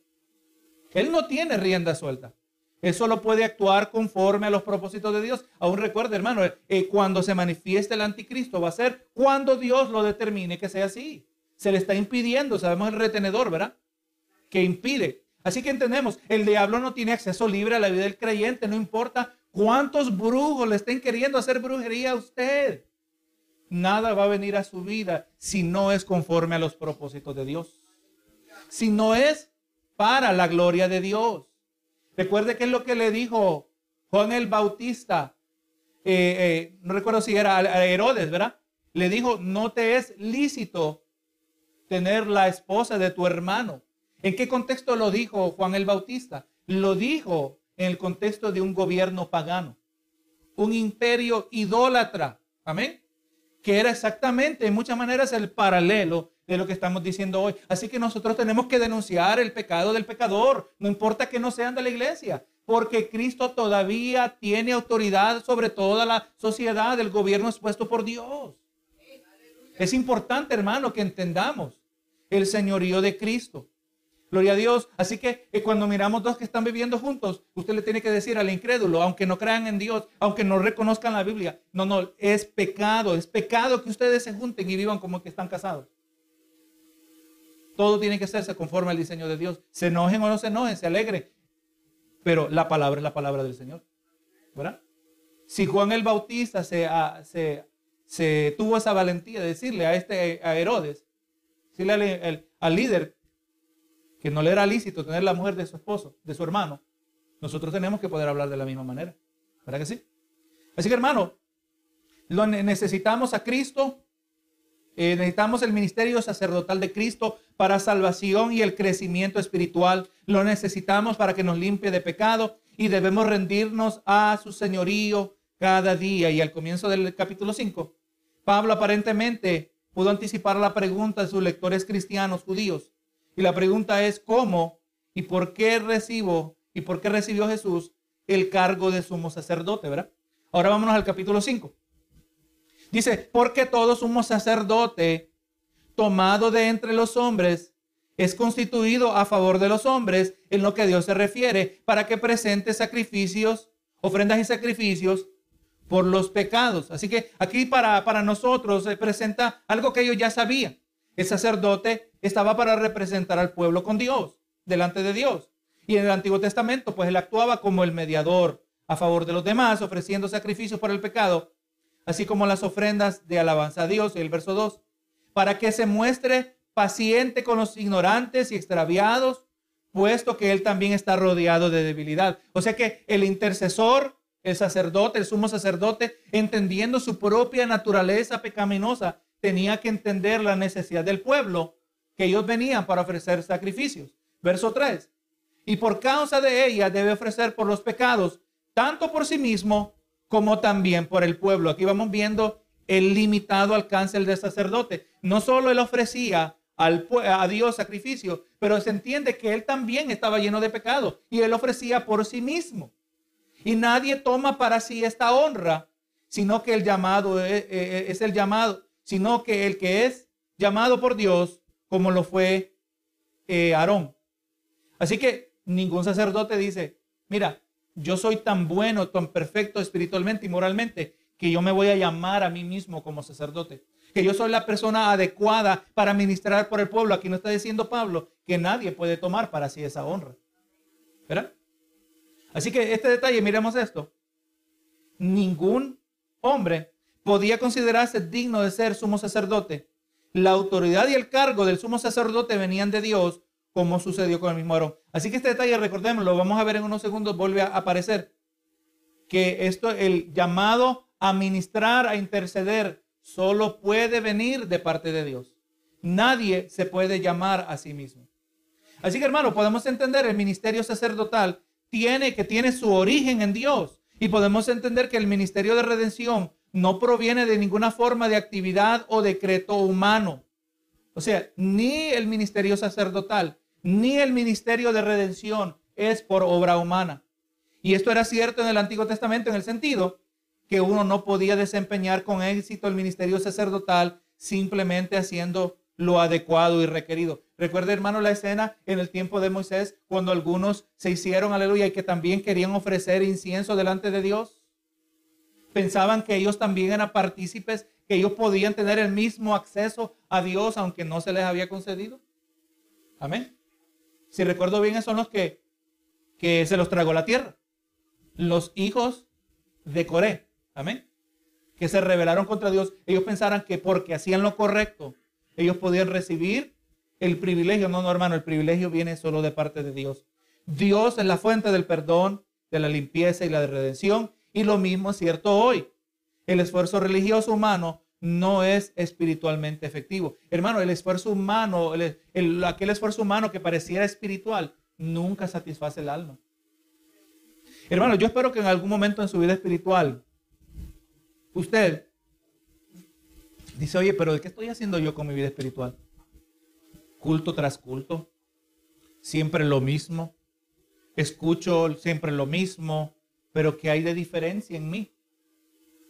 Él no tiene rienda suelta. Él solo puede actuar conforme a los propósitos de Dios. Aún recuerda, hermano, eh, cuando se manifieste el anticristo va a ser cuando Dios lo determine que sea así. Se le está impidiendo, sabemos el retenedor, ¿verdad? Que impide. Así que entendemos, el diablo no tiene acceso libre a la vida del creyente, no importa ¿Cuántos brujos le estén queriendo hacer brujería a usted? Nada va a venir a su vida si no es conforme a los propósitos de Dios. Si no es para la gloria de Dios. Recuerde que es lo que le dijo Juan el Bautista. Eh, eh, no recuerdo si era a Herodes, ¿verdad? Le dijo, no te es lícito tener la esposa de tu hermano. ¿En qué contexto lo dijo Juan el Bautista? Lo dijo en el contexto de un gobierno pagano, un imperio idólatra, amén, que era exactamente en muchas maneras el paralelo de lo que estamos diciendo hoy. Así que nosotros tenemos que denunciar el pecado del pecador, no importa que no sean de la iglesia, porque Cristo todavía tiene autoridad sobre toda la sociedad, el gobierno expuesto por Dios. Es importante, hermano, que entendamos el señorío de Cristo. Gloria a Dios. Así que eh, cuando miramos dos que están viviendo juntos, usted le tiene que decir al incrédulo, aunque no crean en Dios, aunque no reconozcan la Biblia, no, no, es pecado, es pecado que ustedes se junten y vivan como que están casados. Todo tiene que hacerse conforme al diseño de Dios. Se enojen o no se enojen, se alegren. Pero la palabra es la palabra del Señor. ¿Verdad? Si Juan el Bautista se, ah, se, tuvo esa valentía de decirle a este a Herodes, decirle al, al líder que no le era lícito tener la mujer de su esposo, de su hermano, nosotros tenemos que poder hablar de la misma manera. ¿Verdad que sí? Así que hermano, lo necesitamos a Cristo, eh, necesitamos el ministerio sacerdotal de Cristo para salvación y el crecimiento espiritual. Lo necesitamos para que nos limpie de pecado y debemos rendirnos a su señorío cada día. Y al comienzo del capítulo 5, Pablo aparentemente pudo anticipar la pregunta de sus lectores cristianos judíos. Y la pregunta es cómo y por qué recibo y por qué recibió Jesús el cargo de sumo sacerdote, ¿verdad? Ahora vámonos al capítulo 5. Dice, porque todo sumo sacerdote tomado de entre los hombres es constituido a favor de los hombres en lo que Dios se refiere para que presente sacrificios, ofrendas y sacrificios por los pecados. Así que aquí para, para nosotros se presenta algo que ellos ya sabían. El sacerdote estaba para representar al pueblo con Dios, delante de Dios. Y en el Antiguo Testamento, pues él actuaba como el mediador a favor de los demás, ofreciendo sacrificios por el pecado, así como las ofrendas de alabanza a Dios, el verso 2, para que se muestre paciente con los ignorantes y extraviados, puesto que él también está rodeado de debilidad. O sea que el intercesor, el sacerdote, el sumo sacerdote, entendiendo su propia naturaleza pecaminosa, tenía que entender la necesidad del pueblo, que ellos venían para ofrecer sacrificios. Verso 3. Y por causa de ella debe ofrecer por los pecados, tanto por sí mismo como también por el pueblo. Aquí vamos viendo el limitado alcance del sacerdote. No solo él ofrecía al, a Dios sacrificio, pero se entiende que él también estaba lleno de pecado y él ofrecía por sí mismo. Y nadie toma para sí esta honra, sino que el llamado es, eh, eh, es el llamado, sino que el que es llamado por Dios, como lo fue eh, Aarón. Así que ningún sacerdote dice, mira, yo soy tan bueno, tan perfecto espiritualmente y moralmente, que yo me voy a llamar a mí mismo como sacerdote, que yo soy la persona adecuada para ministrar por el pueblo. Aquí no está diciendo Pablo que nadie puede tomar para sí esa honra. ¿Verdad? Así que este detalle, miremos esto. Ningún hombre podía considerarse digno de ser sumo sacerdote. La autoridad y el cargo del sumo sacerdote venían de Dios, como sucedió con el mismo Aarón. Así que este detalle, recordemos, lo vamos a ver en unos segundos, vuelve a aparecer. Que esto, el llamado a ministrar, a interceder, solo puede venir de parte de Dios. Nadie se puede llamar a sí mismo. Así que hermano, podemos entender el ministerio sacerdotal tiene que tiene su origen en Dios y podemos entender que el ministerio de redención no proviene de ninguna forma de actividad o decreto humano. O sea, ni el ministerio sacerdotal ni el ministerio de redención es por obra humana. Y esto era cierto en el Antiguo Testamento en el sentido que uno no podía desempeñar con éxito el ministerio sacerdotal simplemente haciendo lo adecuado y requerido. Recuerda, hermano, la escena en el tiempo de Moisés, cuando algunos se hicieron, aleluya, y que también querían ofrecer incienso delante de Dios. Pensaban que ellos también eran partícipes, que ellos podían tener el mismo acceso a Dios, aunque no se les había concedido. Amén. Si recuerdo bien, son los que, que se los tragó la tierra. Los hijos de Coré. Amén. Que se rebelaron contra Dios. Ellos pensaran que porque hacían lo correcto, ellos podían recibir el privilegio. No, no, hermano, el privilegio viene solo de parte de Dios. Dios es la fuente del perdón, de la limpieza y la de redención. Y lo mismo es cierto hoy. El esfuerzo religioso humano no es espiritualmente efectivo. Hermano, el esfuerzo humano, aquel esfuerzo humano que pareciera espiritual, nunca satisface el alma. Hermano, yo espero que en algún momento en su vida espiritual Usted dice, oye, pero ¿de qué estoy haciendo yo con mi vida espiritual? Culto tras culto, siempre lo mismo, escucho siempre lo mismo, pero ¿qué hay de diferencia en mí?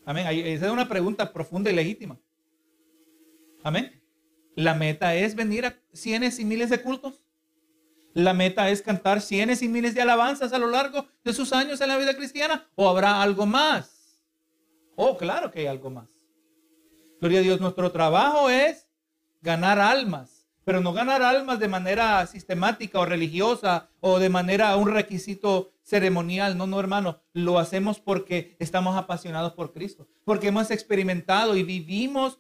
Amén. Esa es una pregunta profunda y legítima. Amén. La meta es venir a cienes y miles de cultos. La meta es cantar cienes y miles de alabanzas a lo largo de sus años en la vida cristiana. ¿O habrá algo más? Oh, claro que hay algo más. Gloria a Dios, nuestro trabajo es ganar almas, pero no ganar almas de manera sistemática o religiosa o de manera un requisito ceremonial. No, no, hermano, lo hacemos porque estamos apasionados por Cristo, porque hemos experimentado y vivimos,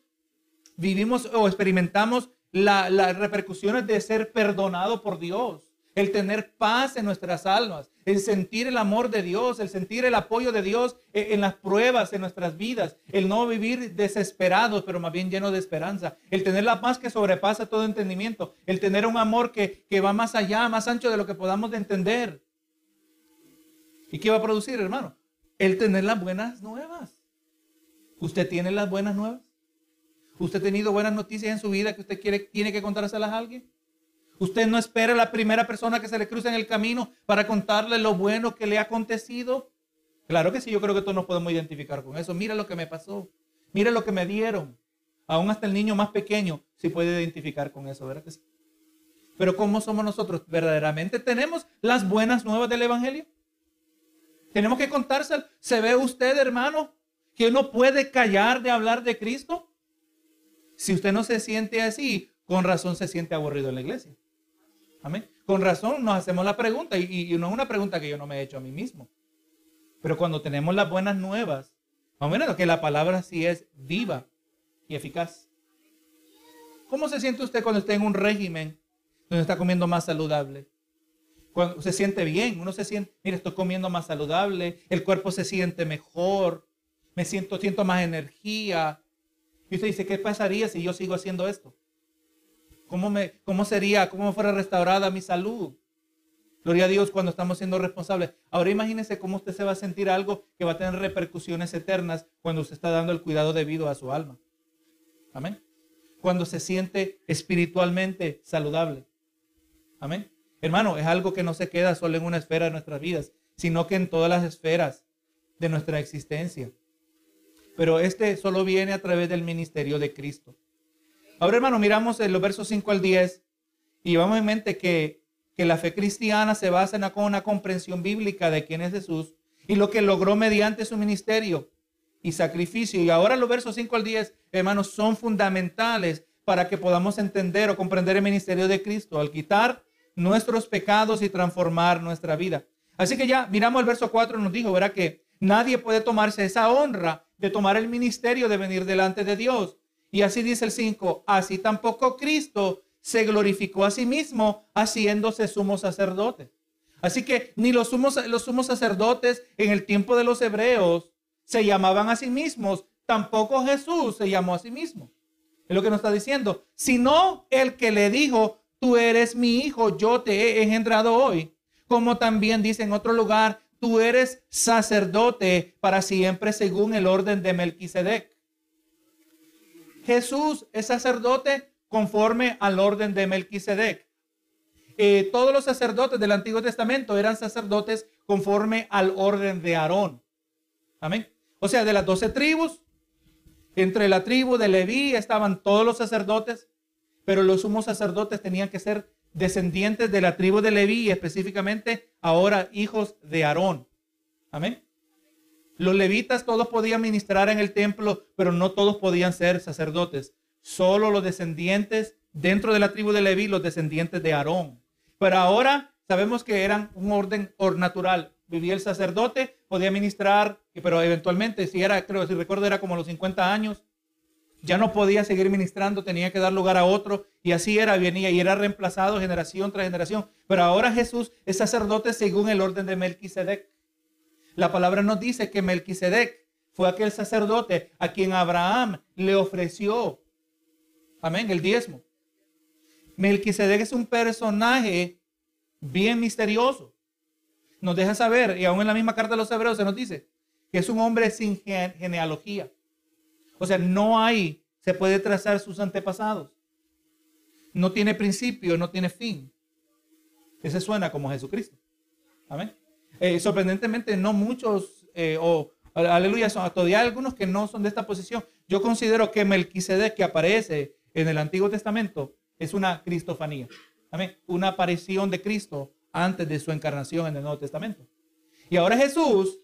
vivimos o experimentamos las repercusiones de ser perdonado por Dios el tener paz en nuestras almas, el sentir el amor de Dios, el sentir el apoyo de Dios en las pruebas en nuestras vidas, el no vivir desesperados, pero más bien lleno de esperanza, el tener la paz que sobrepasa todo entendimiento, el tener un amor que, va más allá, más ancho de lo que podamos entender. ¿Y qué va a producir, hermano? El tener las buenas nuevas. ¿Usted tiene las buenas nuevas? ¿Usted ha tenido buenas noticias en su vida que usted quiere, tiene que contárselas a alguien? Usted no espera a la primera persona que se le cruce en el camino para contarle lo bueno que le ha acontecido. Claro que sí, yo creo que todos nos podemos identificar con eso. Mira lo que me pasó. Mira lo que me dieron. Aún hasta el niño más pequeño se puede identificar con eso, ¿verdad que sí? Pero ¿cómo somos nosotros? ¿Verdaderamente tenemos las buenas nuevas del Evangelio? Tenemos que contárselo. ¿Se ve usted, hermano, que uno puede callar de hablar de Cristo? Si usted no se siente así, con razón se siente aburrido en la iglesia. Amén. Con razón nos hacemos la pregunta y, no es una pregunta que yo no me he hecho a mí mismo. Pero cuando tenemos las buenas nuevas, vamos a ver que la palabra sí es viva y eficaz. ¿Cómo se siente usted cuando está en un régimen donde está comiendo más saludable? Cuando se siente bien, uno se siente, mira, estoy comiendo más saludable, el cuerpo se siente mejor, me siento, siento más energía. Y usted dice, ¿qué pasaría si yo sigo haciendo esto? ¿Cómo, me, cómo sería, cómo fuera restaurada mi salud? Gloria a Dios cuando estamos siendo responsables. Ahora imagínese cómo usted se va a sentir algo que va a tener repercusiones eternas cuando usted está dando el cuidado debido a su alma. Amén. Cuando se siente espiritualmente saludable. Amén. Hermano, es algo que no se queda solo en una esfera de nuestras vidas, sino que en todas las esferas de nuestra existencia. Pero este solo viene a través del ministerio de Cristo. Ahora, hermano, miramos los versos 5 al 10 y vamos en mente que que la fe cristiana se basa en una, comprensión bíblica de quién es Jesús y lo que logró mediante su ministerio y sacrificio. Y ahora los versos 5 al 10, hermanos, son fundamentales para que podamos entender o comprender el ministerio de Cristo al quitar nuestros pecados y transformar nuestra vida. Así que ya miramos el verso 4, nos dijo, verá que nadie puede tomarse esa honra de tomar el ministerio de venir delante de Dios. Y así dice el 5, así tampoco Cristo se glorificó a sí mismo haciéndose sumo sacerdote. Así que ni los sumos, los sumos sacerdotes en el tiempo de los hebreos se llamaban a sí mismos, tampoco Jesús se llamó a sí mismo. Es lo que nos está diciendo, sino el que le dijo, tú eres mi hijo, yo te he engendrado hoy. Como también dice en otro lugar, tú eres sacerdote para siempre según el orden de Melquisedec. Jesús es sacerdote conforme al orden de Melquisedec. Eh, todos los sacerdotes del Antiguo Testamento eran sacerdotes conforme al orden de Aarón. Amén. O sea, de las doce tribus, entre la tribu de Leví estaban todos los sacerdotes, pero los sumos sacerdotes tenían que ser descendientes de la tribu de Leví, específicamente ahora hijos de Aarón. Amén. Los levitas todos podían ministrar en el templo, pero no todos podían ser sacerdotes solo los descendientes dentro de la tribu de Leví, los descendientes de Aarón. Pero ahora sabemos que eran un orden natural. Vivía el sacerdote, podía ministrar, pero eventualmente, si era, creo, si recuerdo, era como los 50 años, ya no podía seguir ministrando, tenía que dar lugar a otro, y así era, venía y era reemplazado generación tras generación. Pero ahora Jesús es sacerdote según el orden de Melquisedec. La palabra nos dice que Melquisedec fue aquel sacerdote a quien Abraham le ofreció Amén, el diezmo. Melquisedec es un personaje bien misterioso. Nos deja saber, y aún en la misma carta de los hebreos se nos dice, que es un hombre sin genealogía. O sea, no hay, se puede trazar sus antepasados. No tiene principio, no tiene fin. Ese suena como Jesucristo. Amén. Eh, sorprendentemente, no muchos, eh, o aleluya, son todavía algunos que no son de esta posición. Yo considero que Melquisedec que aparece en el Antiguo Testamento es una cristofanía. Amén. Una aparición de Cristo antes de su encarnación en el Nuevo Testamento. Y ahora Jesús,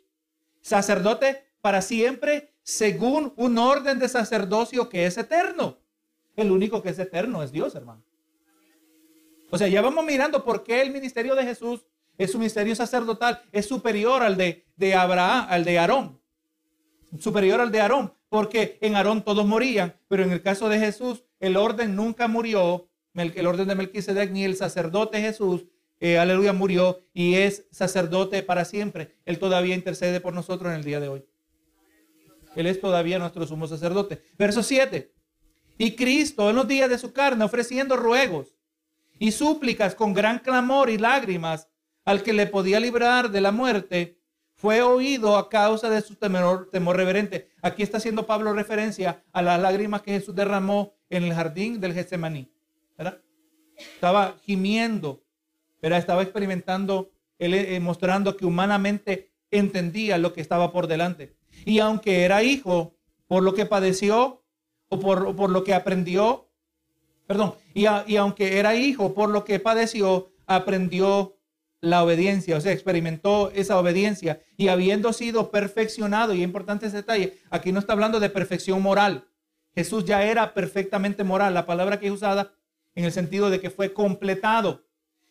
sacerdote para siempre, según un orden de sacerdocio que es eterno. El único que es eterno es Dios, hermano. O sea, ya vamos mirando por qué el ministerio de Jesús es un ministerio sacerdotal, es superior al de, de Abraham, al de Aarón. Superior al de Aarón, porque en Aarón todos morían, pero en el caso de Jesús, el orden nunca murió, el orden de Melquisedec, ni el sacerdote Jesús, eh, aleluya, murió y es sacerdote para siempre. Él todavía intercede por nosotros en el día de hoy. Él es todavía nuestro sumo sacerdote. Verso 7. Y Cristo en los días de su carne ofreciendo ruegos y súplicas con gran clamor y lágrimas al que le podía librar de la muerte, fue oído a causa de su temor, temor reverente. Aquí está haciendo Pablo referencia a las lágrimas que Jesús derramó en el jardín del Getsemaní. ¿verdad? Estaba gimiendo, ¿verdad? estaba experimentando, él, eh, mostrando que humanamente entendía lo que estaba por delante. Y aunque era hijo, por lo que padeció o por, por lo que aprendió, perdón, y, y aunque era hijo, por lo que padeció, aprendió la obediencia, o sea, experimentó esa obediencia y habiendo sido perfeccionado, y importante ese detalle, aquí no está hablando de perfección moral, Jesús ya era perfectamente moral, la palabra que es usada en el sentido de que fue completado.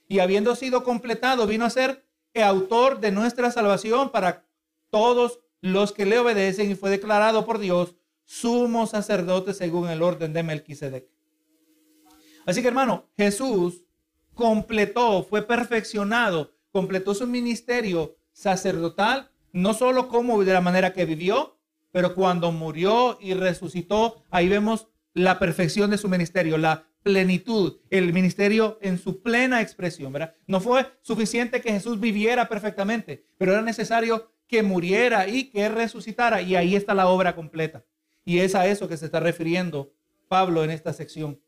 Y habiendo sido completado, vino a ser el autor de nuestra salvación para todos los que le obedecen y fue declarado por Dios sumo sacerdote según el orden de Melquisedec. Así que hermano, Jesús completó, fue perfeccionado, completó su ministerio sacerdotal, no solo como de la manera que vivió, pero cuando murió y resucitó, ahí vemos la perfección de su ministerio, la plenitud, el ministerio en su plena expresión, ¿verdad? No fue suficiente que Jesús viviera perfectamente, pero era necesario que muriera y que resucitara, y ahí está la obra completa. Y es a eso que se está refiriendo Pablo en esta sección.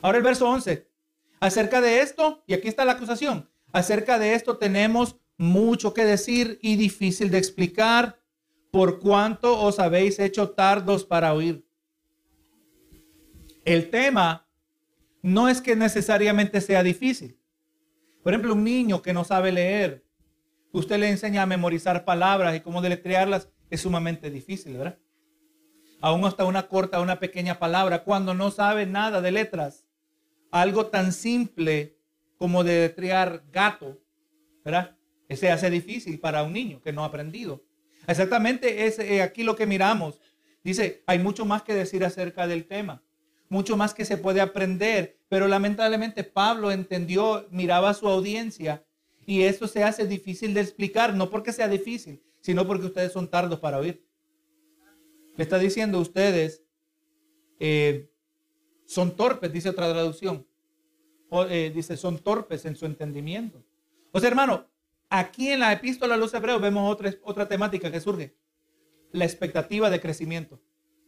Ahora el verso 11. Acerca de esto, y aquí está la acusación, acerca de esto tenemos mucho que decir y difícil de explicar por cuanto os habéis hecho tardos para oír. El tema no es que necesariamente sea difícil. Por ejemplo, un niño que no sabe leer, usted le enseña a memorizar palabras y cómo deletrearlas, es sumamente difícil, ¿verdad? Aún hasta una corta, una pequeña palabra, cuando no sabe nada de letras, algo tan simple como deletrear gato, ¿verdad? Ese hace difícil para un niño que no ha aprendido. Exactamente es eh, aquí lo que miramos. Dice, hay mucho más que decir acerca del tema mucho más que se puede aprender, pero lamentablemente Pablo entendió, miraba a su audiencia y esto se hace difícil de explicar, no porque sea difícil, sino porque ustedes son tardos para oír. Le está diciendo ustedes, eh, son torpes, dice otra traducción. O, eh, dice, son torpes en su entendimiento. O sea, hermano, aquí en la epístola a los hebreos vemos otra, otra temática que surge. La expectativa de crecimiento.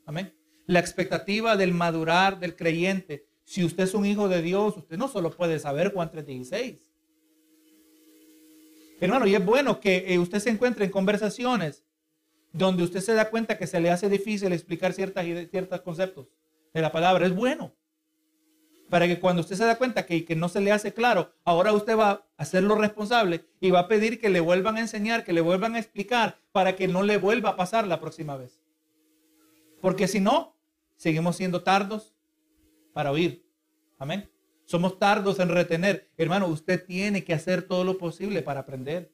Amén la expectativa del madurar del creyente. Si usted es un hijo de Dios, usted no solo puede saber Juan 3:16. Hermano, y es bueno que eh, usted se encuentre en conversaciones donde usted se da cuenta que se le hace difícil explicar ciertas, ciertos conceptos de la palabra. Es bueno. Para que cuando usted se da cuenta que, que no se le hace claro, ahora usted va a hacerlo responsable y va a pedir que le vuelvan a enseñar, que le vuelvan a explicar para que no le vuelva a pasar la próxima vez. Porque si no, seguimos siendo tardos para oír. Amén. Somos tardos en retener. Hermano, usted tiene que hacer todo lo posible para aprender.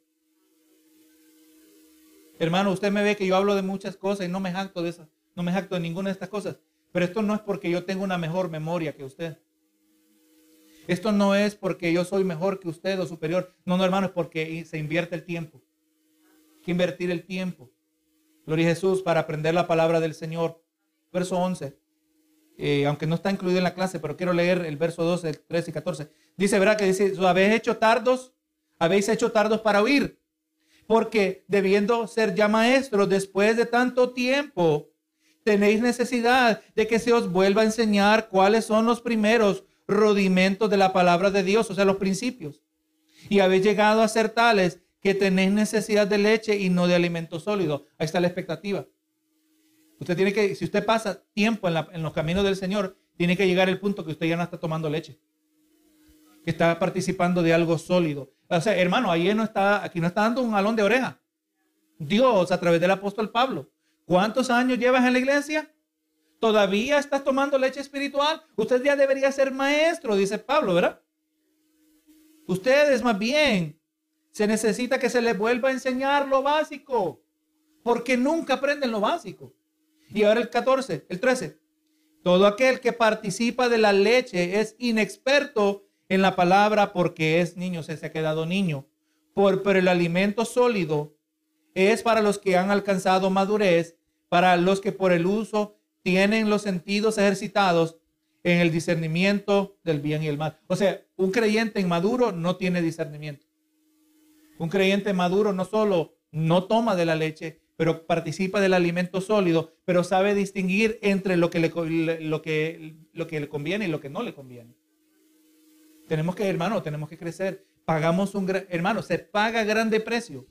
Hermano, usted me ve que yo hablo de muchas cosas y no me jacto de esas, no me jacto de ninguna de estas cosas. Pero esto no es porque yo tengo una mejor memoria que usted. Esto no es porque yo soy mejor que usted o superior. No, no, hermano, es porque se invierte el tiempo. Hay que invertir el tiempo. Gloria a Jesús para aprender la palabra del Señor verso 11. Eh, aunque no está incluido en la clase, pero quiero leer el verso 12, 13 y 14. Dice, ¿verdad? Que dice, habéis hecho tardos, habéis hecho tardos para oír, porque debiendo ser ya maestros después de tanto tiempo, tenéis necesidad de que se os vuelva a enseñar cuáles son los primeros rudimentos de la palabra de Dios, o sea, los principios. Y habéis llegado a ser tales que tenéis necesidad de leche y no de alimento sólido. Ahí está la expectativa. Usted tiene que, si usted pasa tiempo en, los caminos del Señor, tiene que llegar al punto que usted ya no está tomando leche, que está participando de algo sólido. O sea, hermano, ahí no está, aquí no está dando un jalón de oreja. Dios, a través del apóstol Pablo, ¿cuántos años llevas en la iglesia? ¿Todavía estás tomando leche espiritual? Usted ya debería ser maestro, dice Pablo, ¿verdad? Ustedes más bien se necesita que se les vuelva a enseñar lo básico, porque nunca aprenden lo básico. Y ahora el 14, el 13. Todo aquel que participa de la leche es inexperto en la palabra porque es niño, se, se ha quedado niño. Por, pero el alimento sólido es para los que han alcanzado madurez, para los que por el uso tienen los sentidos ejercitados en el discernimiento del bien y el mal. O sea, un creyente inmaduro no tiene discernimiento. Un creyente maduro no solo no toma de la leche, pero participa del alimento sólido, pero sabe distinguir entre lo que le, lo que, lo que le conviene y lo que no le conviene. Tenemos que, hermano, tenemos que crecer. Pagamos un gran, hermano, se paga grande precio.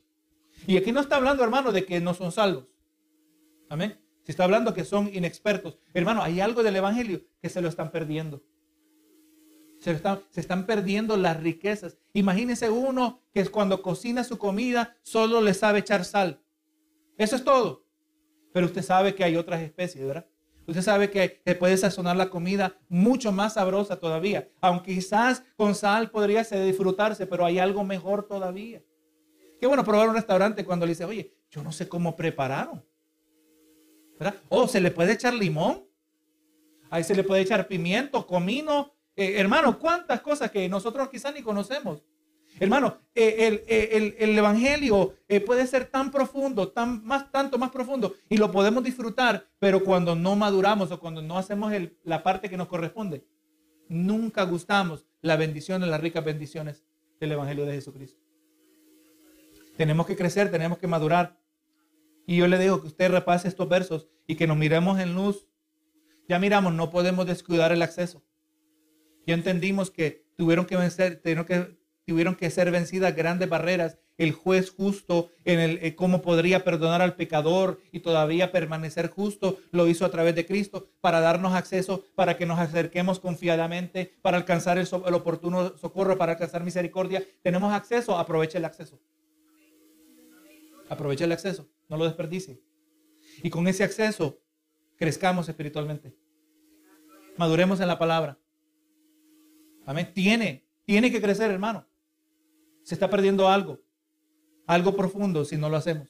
Y aquí no está hablando, hermano, de que no son salvos. Amén. Se está hablando que son inexpertos. Hermano, hay algo del Evangelio que se lo están perdiendo. Se, están, se están perdiendo las riquezas. Imagínese uno que cuando cocina su comida solo le sabe echar sal. Eso es todo. Pero usted sabe que hay otras especies, ¿verdad? Usted sabe que se puede sazonar la comida mucho más sabrosa todavía. Aunque quizás con sal podría disfrutarse, pero hay algo mejor todavía. Qué bueno probar un restaurante cuando le dice, oye, yo no sé cómo prepararon. O se le puede echar limón. Ahí se le puede echar pimiento, comino, Eh, hermano, cuántas cosas que nosotros quizás ni conocemos. Hermano, eh, el, el, Evangelio puede ser tan profundo, tan, más, tanto más profundo, y lo podemos disfrutar, pero cuando no maduramos o cuando no hacemos la parte que nos corresponde, nunca gustamos la bendición las ricas bendiciones del Evangelio de Jesucristo. Tenemos que crecer, tenemos que madurar. Y yo le digo que usted repase estos versos y que nos miremos en luz. Ya miramos, no podemos descuidar el acceso. Ya entendimos que tuvieron que vencer, que, tuvieron que ser vencidas grandes barreras. El juez justo en el eh, cómo podría perdonar al pecador y todavía permanecer justo lo hizo a través de Cristo para darnos acceso, para que nos acerquemos confiadamente, para alcanzar el oportuno socorro, para alcanzar misericordia. Tenemos acceso, aproveche el acceso. Aproveche el acceso, no lo desperdicie. Y con ese acceso crezcamos espiritualmente. Maduremos en la palabra. Amén. Tiene, tiene que crecer, hermano. Se está perdiendo algo, algo profundo si no lo hacemos.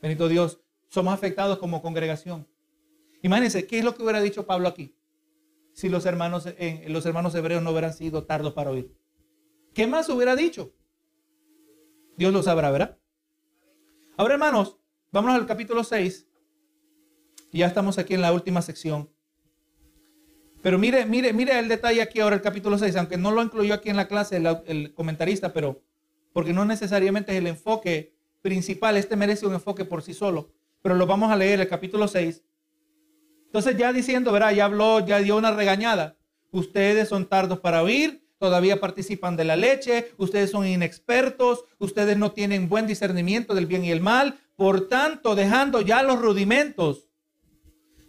Bendito Dios, somos afectados como congregación. Imagínense, ¿qué es lo que hubiera dicho Pablo aquí? Si los hermanos, los hermanos hebreos no hubieran sido tardos para oír. ¿Qué más hubiera dicho? Dios lo sabrá, ¿verdad? Ahora, hermanos, vámonos al capítulo 6. Ya estamos aquí en la última sección. Pero mire, mire, mire el detalle aquí ahora, el capítulo 6, aunque no lo incluyó aquí en la clase el, comentarista, pero porque no necesariamente es el enfoque principal, este merece un enfoque por sí solo. Pero lo vamos a leer, el capítulo 6. Entonces ya diciendo, verá, ya habló, ya dio una regañada. Ustedes son tardos para oír, todavía participan de la leche, ustedes son inexpertos, ustedes no tienen buen discernimiento del bien y el mal, por tanto, dejando ya los rudimentos.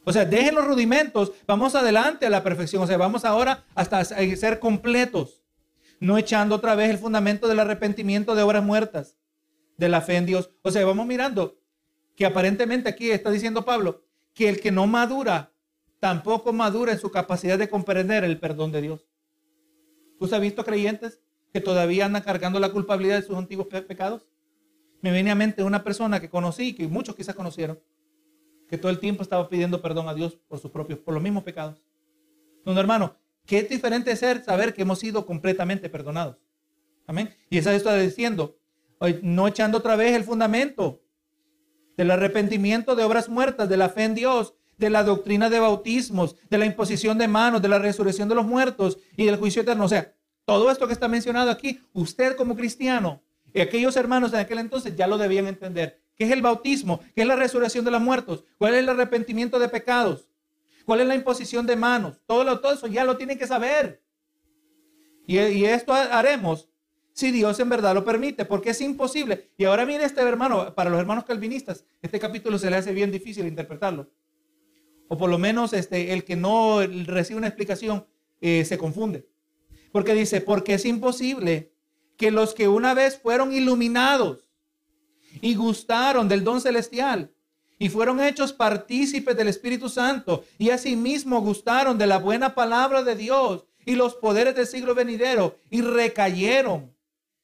O sea, dejen los rudimentos, vamos adelante a la perfección, o sea, vamos ahora hasta ser completos, no echando otra vez el fundamento del arrepentimiento de obras muertas, de la fe en Dios. O sea, vamos mirando que aparentemente aquí está diciendo Pablo que el que no madura, tampoco madura en su capacidad de comprender el perdón de Dios. ¿Usted ha visto creyentes que todavía andan cargando la culpabilidad de sus antiguos pecados? Me viene a mente una persona que conocí, que muchos quizás conocieron, que todo el tiempo estaba pidiendo perdón a Dios por sus propios, por los mismos pecados. No, hermano, qué diferente es ser saber que hemos sido completamente perdonados. Amén. Y esa está diciendo, no echando otra vez el fundamento del arrepentimiento de obras muertas, de la fe en Dios de la doctrina de bautismos, de la imposición de manos, de la resurrección de los muertos y del juicio eterno. O sea, todo esto que está mencionado aquí, usted como cristiano y aquellos hermanos en aquel entonces ya lo debían entender. ¿Qué es el bautismo? ¿Qué es la resurrección de los muertos? ¿Cuál es el arrepentimiento de pecados? ¿Cuál es la imposición de manos? Todo, lo, todo eso ya lo tienen que saber. Y, y esto haremos si Dios en verdad lo permite, porque es imposible. Y ahora viene este hermano, para los hermanos calvinistas, este capítulo se le hace bien difícil interpretarlo o por lo menos este, el que no recibe una explicación eh, se confunde. Porque dice, porque es imposible que los que una vez fueron iluminados y gustaron del don celestial y fueron hechos partícipes del Espíritu Santo y asimismo gustaron de la buena palabra de Dios y los poderes del siglo venidero y recayeron,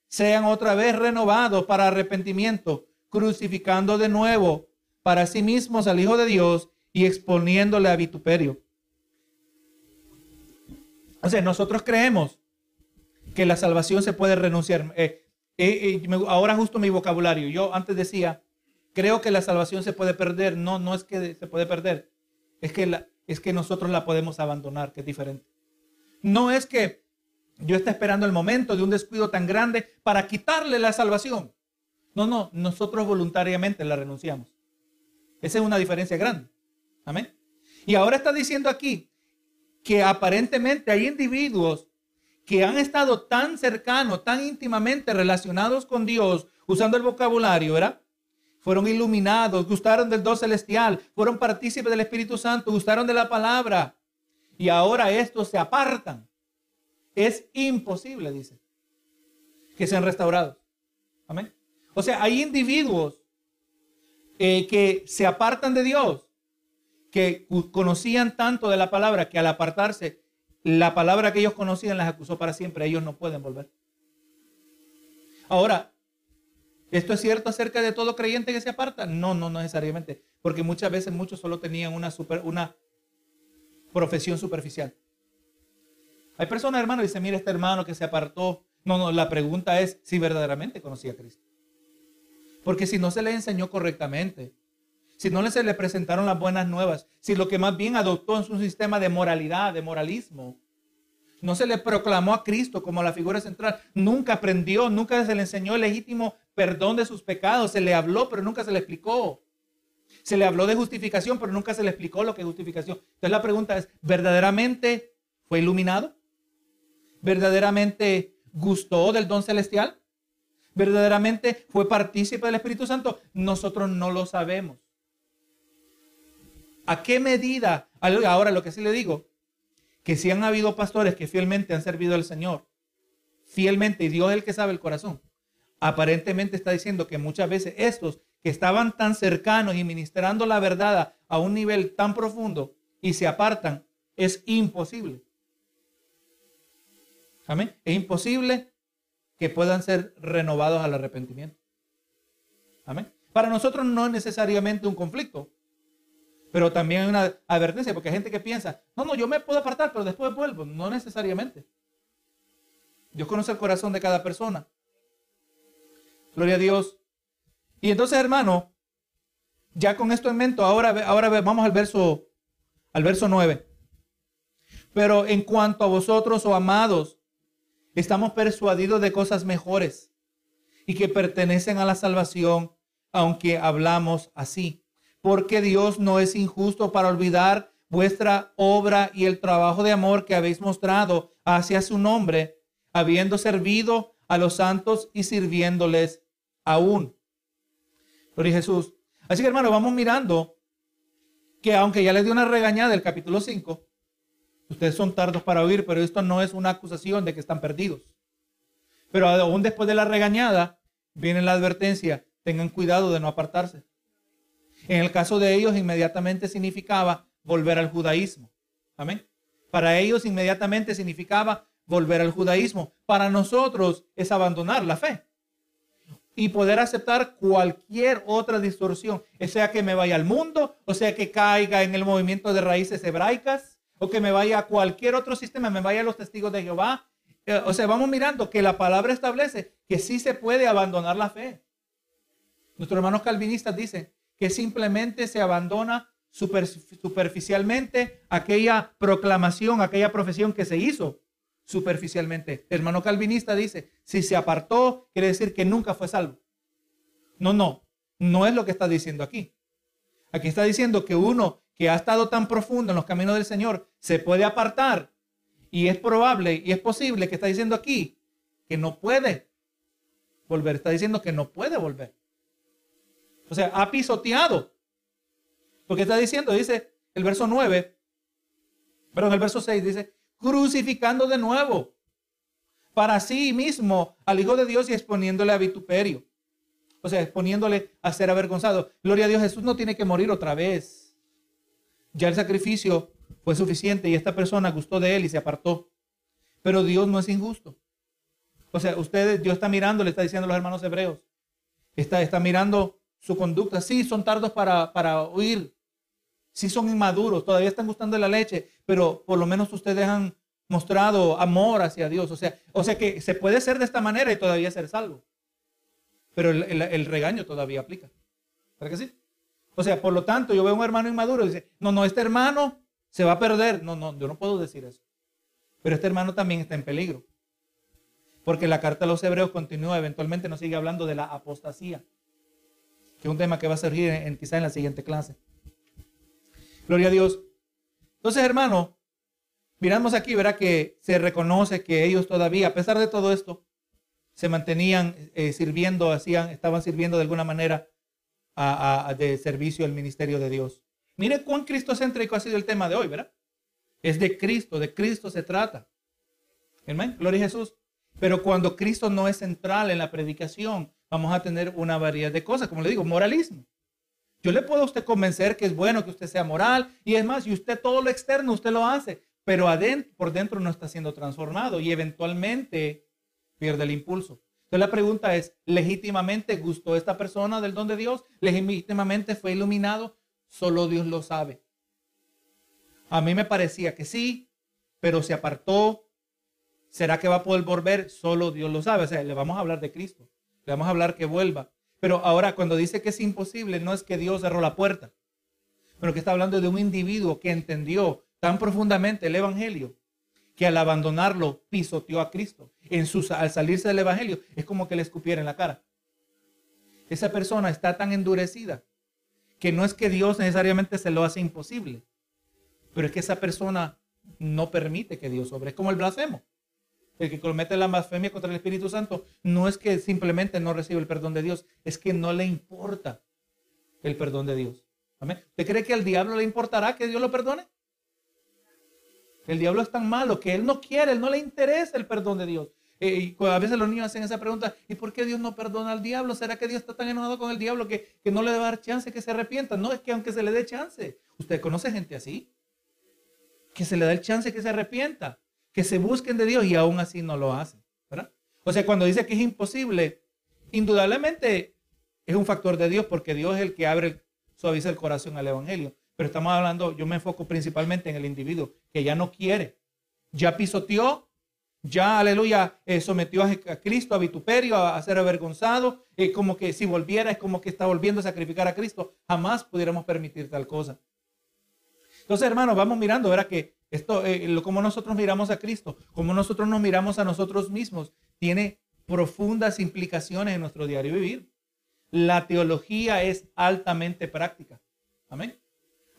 sean otra vez renovados para arrepentimiento, crucificando de nuevo para sí mismos al Hijo de Dios y exponiéndole a vituperio. O sea, nosotros creemos que la salvación se puede renunciar. Eh, eh, eh, ahora justo mi vocabulario. Yo antes decía, creo que la salvación se puede perder. No, no es que se puede perder. Es que, es que nosotros la podemos abandonar, que es diferente. No es que yo esté esperando el momento de un descuido tan grande para quitarle la salvación. No, no, nosotros voluntariamente la renunciamos. Esa es una diferencia grande. Amén. Y ahora está diciendo aquí que aparentemente hay individuos que han estado tan cercanos, tan íntimamente relacionados con Dios, usando el vocabulario, ¿verdad? Fueron iluminados, gustaron del don celestial, fueron partícipes del Espíritu Santo, gustaron de la palabra. Y ahora estos se apartan. Es imposible, dice, que sean restaurados. Amén. O sea, hay individuos eh, que se apartan de Dios que conocían tanto de la palabra que al apartarse, la palabra que ellos conocían las acusó para siempre. Ellos no pueden volver. Ahora, ¿esto es cierto acerca de todo creyente que se aparta? No, no, necesariamente. Porque muchas veces muchos solo tenían una, super, una profesión superficial. Hay personas, hermano, que dicen, mira este hermano que se apartó. No, no, la pregunta es si verdaderamente conocía a Cristo. Porque si no se le enseñó correctamente, si no se le presentaron las buenas nuevas, si lo que más bien adoptó es un sistema de moralidad, de moralismo, no se le proclamó a Cristo como la figura central, nunca aprendió, nunca se le enseñó el legítimo perdón de sus pecados, se le habló, pero nunca se le explicó. Se le habló de justificación, pero nunca se le explicó lo que es justificación. Entonces la pregunta es, ¿verdaderamente fue iluminado? ¿Verdaderamente gustó del don celestial? ¿Verdaderamente fue partícipe del Espíritu Santo? Nosotros no lo sabemos. ¿A qué medida? Ahora lo que sí le digo, que si han habido pastores que fielmente han servido al Señor, fielmente, y Dios es el que sabe el corazón, aparentemente está diciendo que muchas veces estos que estaban tan cercanos y ministrando la verdad a un nivel tan profundo y se apartan, es imposible. Amén. Es imposible que puedan ser renovados al arrepentimiento. Amén. Para nosotros no es necesariamente un conflicto, pero también hay una advertencia, porque hay gente que piensa, no, no, yo me puedo apartar, pero después vuelvo. No necesariamente. Dios conoce el corazón de cada persona. Gloria a Dios. Y entonces, hermano, ya con esto en mente, ahora, ahora vamos al verso, al verso 9. Pero en cuanto a vosotros, oh amados, estamos persuadidos de cosas mejores y que pertenecen a la salvación, aunque hablamos así porque Dios no es injusto para olvidar vuestra obra y el trabajo de amor que habéis mostrado hacia su nombre, habiendo servido a los santos y sirviéndoles aún. Gloria Jesús. Así que hermano, vamos mirando que aunque ya les dio una regañada del capítulo 5, ustedes son tardos para oír, pero esto no es una acusación de que están perdidos. Pero aún después de la regañada, viene la advertencia, tengan cuidado de no apartarse. En el caso de ellos, inmediatamente significaba volver al judaísmo. Amén. Para ellos, inmediatamente significaba volver al judaísmo. Para nosotros es abandonar la fe y poder aceptar cualquier otra distorsión, sea que me vaya al mundo, o sea que caiga en el movimiento de raíces hebraicas, o que me vaya a cualquier otro sistema, me vaya a los testigos de Jehová. Eh, o sea, vamos mirando que la palabra establece que sí se puede abandonar la fe. Nuestros hermanos calvinistas dicen que simplemente se abandona superficialmente aquella proclamación, aquella profesión que se hizo superficialmente. El hermano calvinista dice, si se apartó, quiere decir que nunca fue salvo. No, no, no es lo que está diciendo aquí. Aquí está diciendo que uno que ha estado tan profundo en los caminos del Señor se puede apartar. Y es probable y es posible que está diciendo aquí que no puede volver. Está diciendo que no puede volver. O sea, ha pisoteado. Porque está diciendo, dice el verso 9, pero en el verso 6 dice, crucificando de nuevo para sí mismo al Hijo de Dios y exponiéndole a vituperio. O sea, exponiéndole a ser avergonzado. Gloria a Dios, Jesús no tiene que morir otra vez. Ya el sacrificio fue suficiente y esta persona gustó de él y se apartó. Pero Dios no es injusto. O sea, ustedes, Dios está mirando, le está diciendo a los hermanos hebreos, está, está mirando su conducta. Sí, son tardos para, para. Sí, son inmaduros. Todavía están gustando la leche. Pero por lo menos ustedes han mostrado amor hacia Dios. O sea, o sea que se puede ser de esta manera y todavía ser salvo. Pero el, regaño todavía aplica. ¿Para que sí? O sea, por lo tanto, yo veo un hermano inmaduro y dice, no, no, este hermano se va a perder. No, no, yo no puedo decir eso. Pero este hermano también está en peligro. Porque la carta de los hebreos continúa, eventualmente nos sigue hablando de la apostasía que es un tema que va a surgir en, quizá en la siguiente clase. Gloria a Dios. Entonces, hermano, miramos aquí, verá que se reconoce que ellos todavía, a pesar de todo esto, se mantenían eh, sirviendo, hacían, estaban sirviendo de alguna manera de servicio al ministerio de Dios. Mire cuán cristocéntrico ha sido el tema de hoy, ¿verdad? Es de Cristo, de Cristo se trata. Amén. Gloria a Jesús. Pero cuando Cristo no es central en la predicación, vamos a tener una variedad de cosas, como le digo, moralismo. Yo le puedo a usted convencer que es bueno que usted sea moral y es más, y usted todo lo externo usted lo hace, pero adentro, por dentro no está siendo transformado y eventualmente pierde el impulso. Entonces la pregunta es, ¿legítimamente gustó esta persona del don de Dios? ¿Legítimamente fue iluminado? Solo Dios lo sabe. A mí me parecía que sí, pero se apartó ¿Será que va a poder volver? Solo Dios lo sabe. O sea, le vamos a hablar de Cristo. Le vamos a hablar que vuelva. Pero ahora cuando dice que es imposible, no es que Dios cerró la puerta, pero que está hablando de un individuo que entendió tan profundamente el Evangelio que al abandonarlo pisoteó a Cristo. En sus, al salirse del Evangelio es como que le escupiera en la cara. Esa persona está tan endurecida que no es que Dios necesariamente se lo hace imposible, pero es que esa persona no permite que Dios sobre. Es como el blasfemo. El que comete la blasfemia contra el Espíritu Santo no es que simplemente no recibe el perdón de Dios, es que no le importa el perdón de Dios. ¿Amén? ¿Usted cree que al diablo le importará que Dios lo perdone? El diablo es tan malo que él no quiere, él no le interesa el perdón de Dios. Eh, y a veces los niños hacen esa pregunta, ¿y por qué Dios no perdona al diablo? ¿Será que Dios está tan enojado con el diablo que, que no le va a dar chance que se arrepienta? No, es que aunque se le dé chance, ¿usted conoce gente así? Que se le da el chance que se arrepienta, que se busquen de Dios y aún así no lo hacen, ¿verdad? O sea, cuando dice que es imposible, indudablemente es un factor de Dios porque Dios es el que abre, suaviza el corazón al Evangelio. Pero estamos hablando, yo me enfoco principalmente en el individuo que ya no quiere, ya pisoteó ya, aleluya, eh, sometió a, Cristo a vituperio, a, ser avergonzado, eh, como que si volviera es como que está volviendo a sacrificar a Cristo. Jamás pudiéramos permitir tal cosa. Entonces, hermanos, vamos mirando, verá que esto, eh, como nosotros miramos a Cristo, como nosotros nos miramos a nosotros mismos, tiene profundas implicaciones en nuestro diario vivir. La teología es altamente práctica. Amén.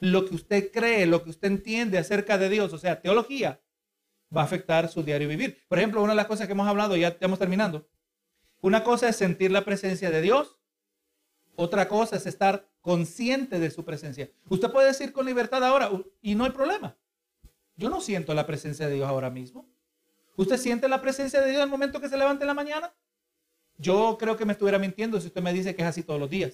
Lo que usted cree, lo que usted entiende acerca de Dios, o sea, teología, va a afectar su diario vivir. Por ejemplo, una de las cosas que hemos hablado, ya estamos terminando. Una cosa es sentir la presencia de Dios. Otra cosa es estar consciente de su presencia. Usted puede decir con libertad ahora y no hay problema. Yo no siento la presencia de Dios ahora mismo. ¿Usted siente la presencia de Dios en el momento que se levante en la mañana? Yo creo que me estuviera mintiendo si usted me dice que es así todos los días.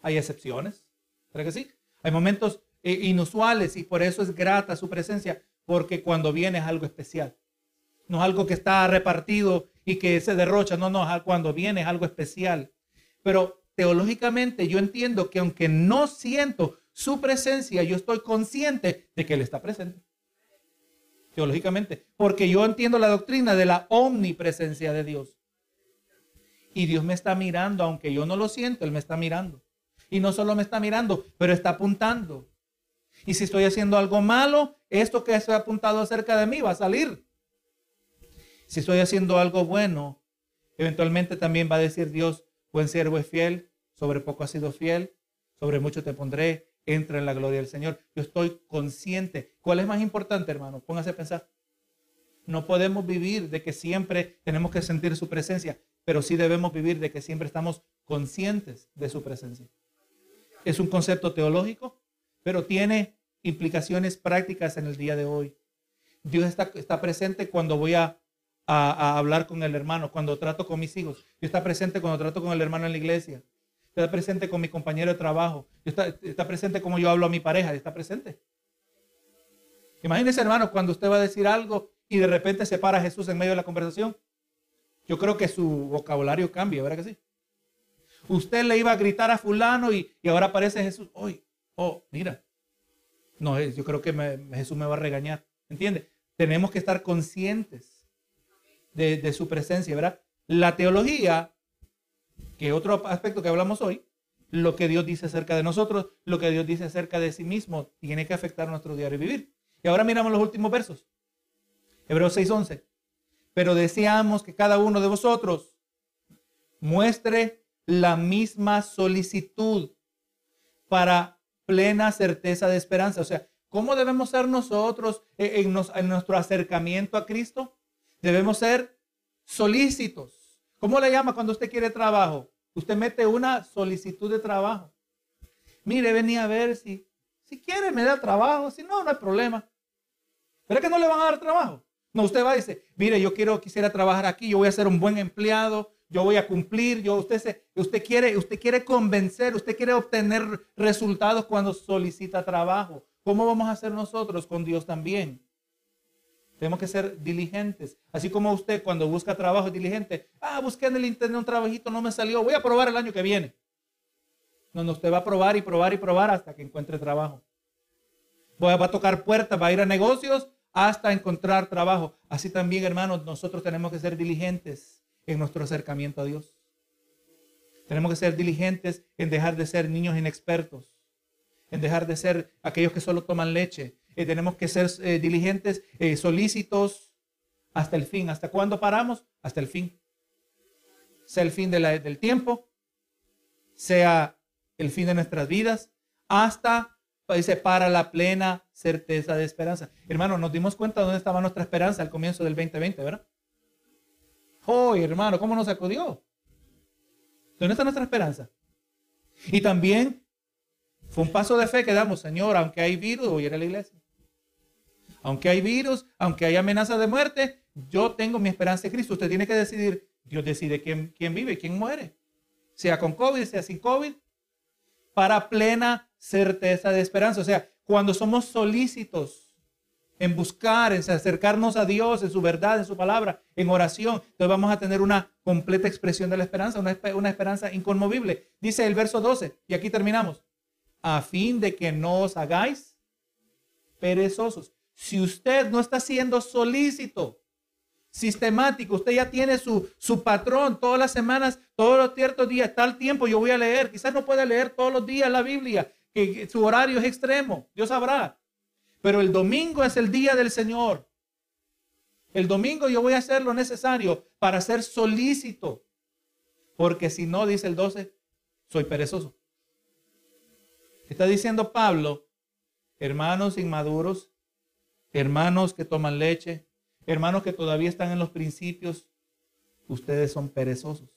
Hay excepciones. ¿Cree que sí? Hay momentos eh, inusuales y por eso es grata su presencia porque cuando viene es algo especial. No es algo que está repartido y que se derrocha, no, no, cuando viene es algo especial. Pero teológicamente yo entiendo que aunque no siento su presencia, yo estoy consciente de que Él está presente. Teológicamente, porque yo entiendo la doctrina de la omnipresencia de Dios. Y Dios me está mirando, aunque yo no lo siento, Él me está mirando. Y no solo me está mirando, pero está apuntando. Y si estoy haciendo algo malo, esto que se ha apuntado acerca de mí va a salir. Si estoy haciendo algo bueno, eventualmente también va a decir Dios, buen siervo es fiel, sobre poco has sido fiel, sobre mucho te pondré, entra en la gloria del Señor. Yo estoy consciente. ¿Cuál es más importante, hermano? Póngase a pensar. No podemos vivir de que siempre tenemos que sentir su presencia, pero sí debemos vivir de que siempre estamos conscientes de su presencia. Es un concepto teológico, pero tiene implicaciones prácticas en el día de hoy. Dios está, está presente cuando voy a, a, hablar con el hermano, cuando trato con mis hijos. Dios está presente cuando trato con el hermano en la iglesia. Está presente con mi compañero de trabajo. Está, presente como yo hablo a mi pareja. Está presente. Imagínese, hermano, cuando usted va a decir algo y de repente se para Jesús en medio de la conversación. Yo creo que su vocabulario cambia, ¿verdad que sí? Usted le iba a gritar a fulano y, ahora aparece Jesús. Hoy, oh, mira, no, yo creo que Jesús me va a regañar. ¿Entiende? Tenemos que estar conscientes de, su presencia, ¿verdad? La teología, que otro aspecto que hablamos hoy, lo que Dios dice acerca de nosotros, lo que Dios dice acerca de sí mismo, tiene que afectar nuestro diario vivir. Y ahora miramos los últimos versos. Hebreos 6:11. Pero deseamos que cada uno de vosotros muestre la misma solicitud para plena certeza de esperanza. O sea, ¿cómo debemos ser nosotros en, nuestro acercamiento a Cristo? Debemos ser solícitos. ¿Cómo le llama cuando usted quiere trabajo? Usted mete una solicitud de trabajo. Mire, venía a ver si, si quiere me da trabajo, si no, no hay problema. Pero es que no le van a dar trabajo. No, usted va y dice, mire, yo quiero, quisiera trabajar aquí, yo voy a ser un buen empleado, yo voy a cumplir, yo, usted, se, usted, quiere, usted quiere convencer, usted quiere obtener resultados cuando solicita trabajo. ¿Cómo vamos a hacer nosotros con Dios también? Tenemos que ser diligentes. Así como usted cuando busca trabajo es diligente. Ah, busqué en el internet un trabajito, no me salió. Voy a probar el año que viene. No, no, usted va a probar y probar y probar hasta que encuentre trabajo. Va a tocar puertas, va a ir a negocios hasta encontrar trabajo. Así también, hermanos, nosotros tenemos que ser diligentes en nuestro acercamiento a Dios. Tenemos que ser diligentes en dejar de ser niños inexpertos, en dejar de ser aquellos que solo toman leche. Eh, tenemos que ser eh, diligentes, eh, solícitos hasta el fin. ¿Hasta cuándo paramos? Hasta el fin. Sea el fin del tiempo, sea el fin de nuestras vidas, hasta, dice, para la plena certeza de esperanza. Hermano, nos dimos cuenta de dónde estaba nuestra esperanza al comienzo del 2020, ¿verdad? Oh, hermano, ¿cómo nos sacudió? ¿Dónde está nuestra esperanza? Y también fue un paso de fe que damos, Señor, aunque hay virus, voy a ir a la iglesia. Aunque hay virus, aunque hay amenaza de muerte, yo tengo mi esperanza en Cristo. Usted tiene que decidir, Dios decide quién, quién vive y quién muere. Sea con COVID, sea sin COVID, para plena certeza de esperanza. O sea, cuando somos solícitos en buscar, en acercarnos a Dios, en su verdad, en su palabra, en oración, entonces vamos a tener una completa expresión de la esperanza, una, una esperanza inconmovible. Dice el verso 12, y aquí terminamos, a fin de que no os hagáis perezosos. Si usted no está siendo solícito, sistemático, usted ya tiene su, su patrón todas las semanas, todos los ciertos días, tal tiempo yo voy a leer, quizás no pueda leer todos los días la Biblia, que su horario es extremo, Dios sabrá. Pero el domingo es el día del Señor. El domingo yo voy a hacer lo necesario para ser solícito. Porque si no, dice el 12, soy perezoso. Está diciendo Pablo, hermanos inmaduros, hermanos que toman leche, hermanos que todavía están en los principios, ustedes son perezosos.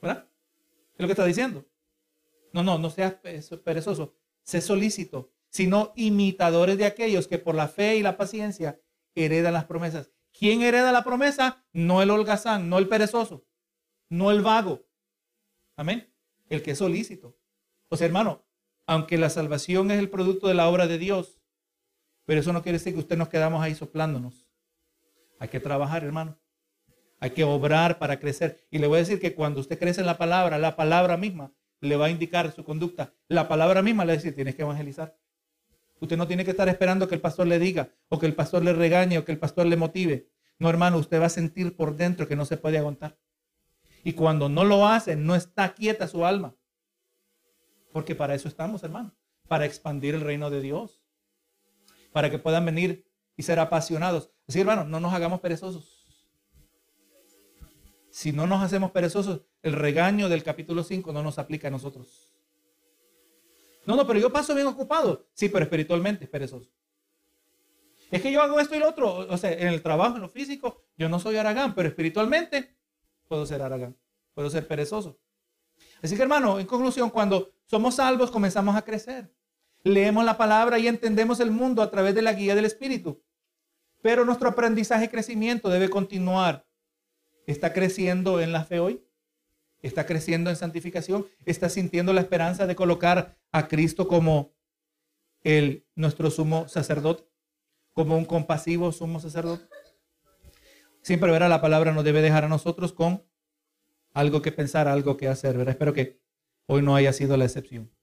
¿Verdad? Es lo que está diciendo. No, no, no seas perezoso, sé solícito sino imitadores de aquellos que por la fe y la paciencia heredan las promesas. ¿Quién hereda la promesa? No el holgazán, no el perezoso, no el vago. Amén. El que es solícito. O sea, hermano, aunque la salvación es el producto de la obra de Dios, pero eso no quiere decir que usted nos quedamos ahí soplándonos. Hay que trabajar, hermano. Hay que obrar para crecer. Y le voy a decir que cuando usted crece en la palabra, la palabra misma le va a indicar su conducta. La palabra misma le va a decir, tienes que evangelizar. Usted no tiene que estar esperando que el pastor le diga, o que el pastor le regañe, o que el pastor le motive. No, hermano, usted va a sentir por dentro que no se puede aguantar. Y cuando no lo hace, no está quieta su alma. Porque para eso estamos, hermano. Para expandir el reino de Dios. Para que puedan venir y ser apasionados. Así, hermano, no nos hagamos perezosos. Si no nos hacemos perezosos, el regaño del capítulo 5 no nos aplica a nosotros. No, no, pero yo paso bien ocupado. Sí, pero espiritualmente es perezoso. Es que yo hago esto y lo otro. O sea, en el trabajo, en lo físico, yo no soy Aragán, pero espiritualmente puedo ser Aragán. Puedo ser perezoso. Así que hermano, en conclusión, cuando somos salvos comenzamos a crecer. Leemos la palabra y entendemos el mundo a través de la guía del Espíritu. Pero nuestro aprendizaje y crecimiento debe continuar. ¿Está creciendo en la fe hoy? está creciendo en santificación, está sintiendo la esperanza de colocar a Cristo como el, nuestro sumo sacerdote, como un compasivo sumo sacerdote. Siempre verá la palabra nos debe dejar a nosotros con algo que pensar, algo que hacer. Espero que hoy no haya sido la excepción.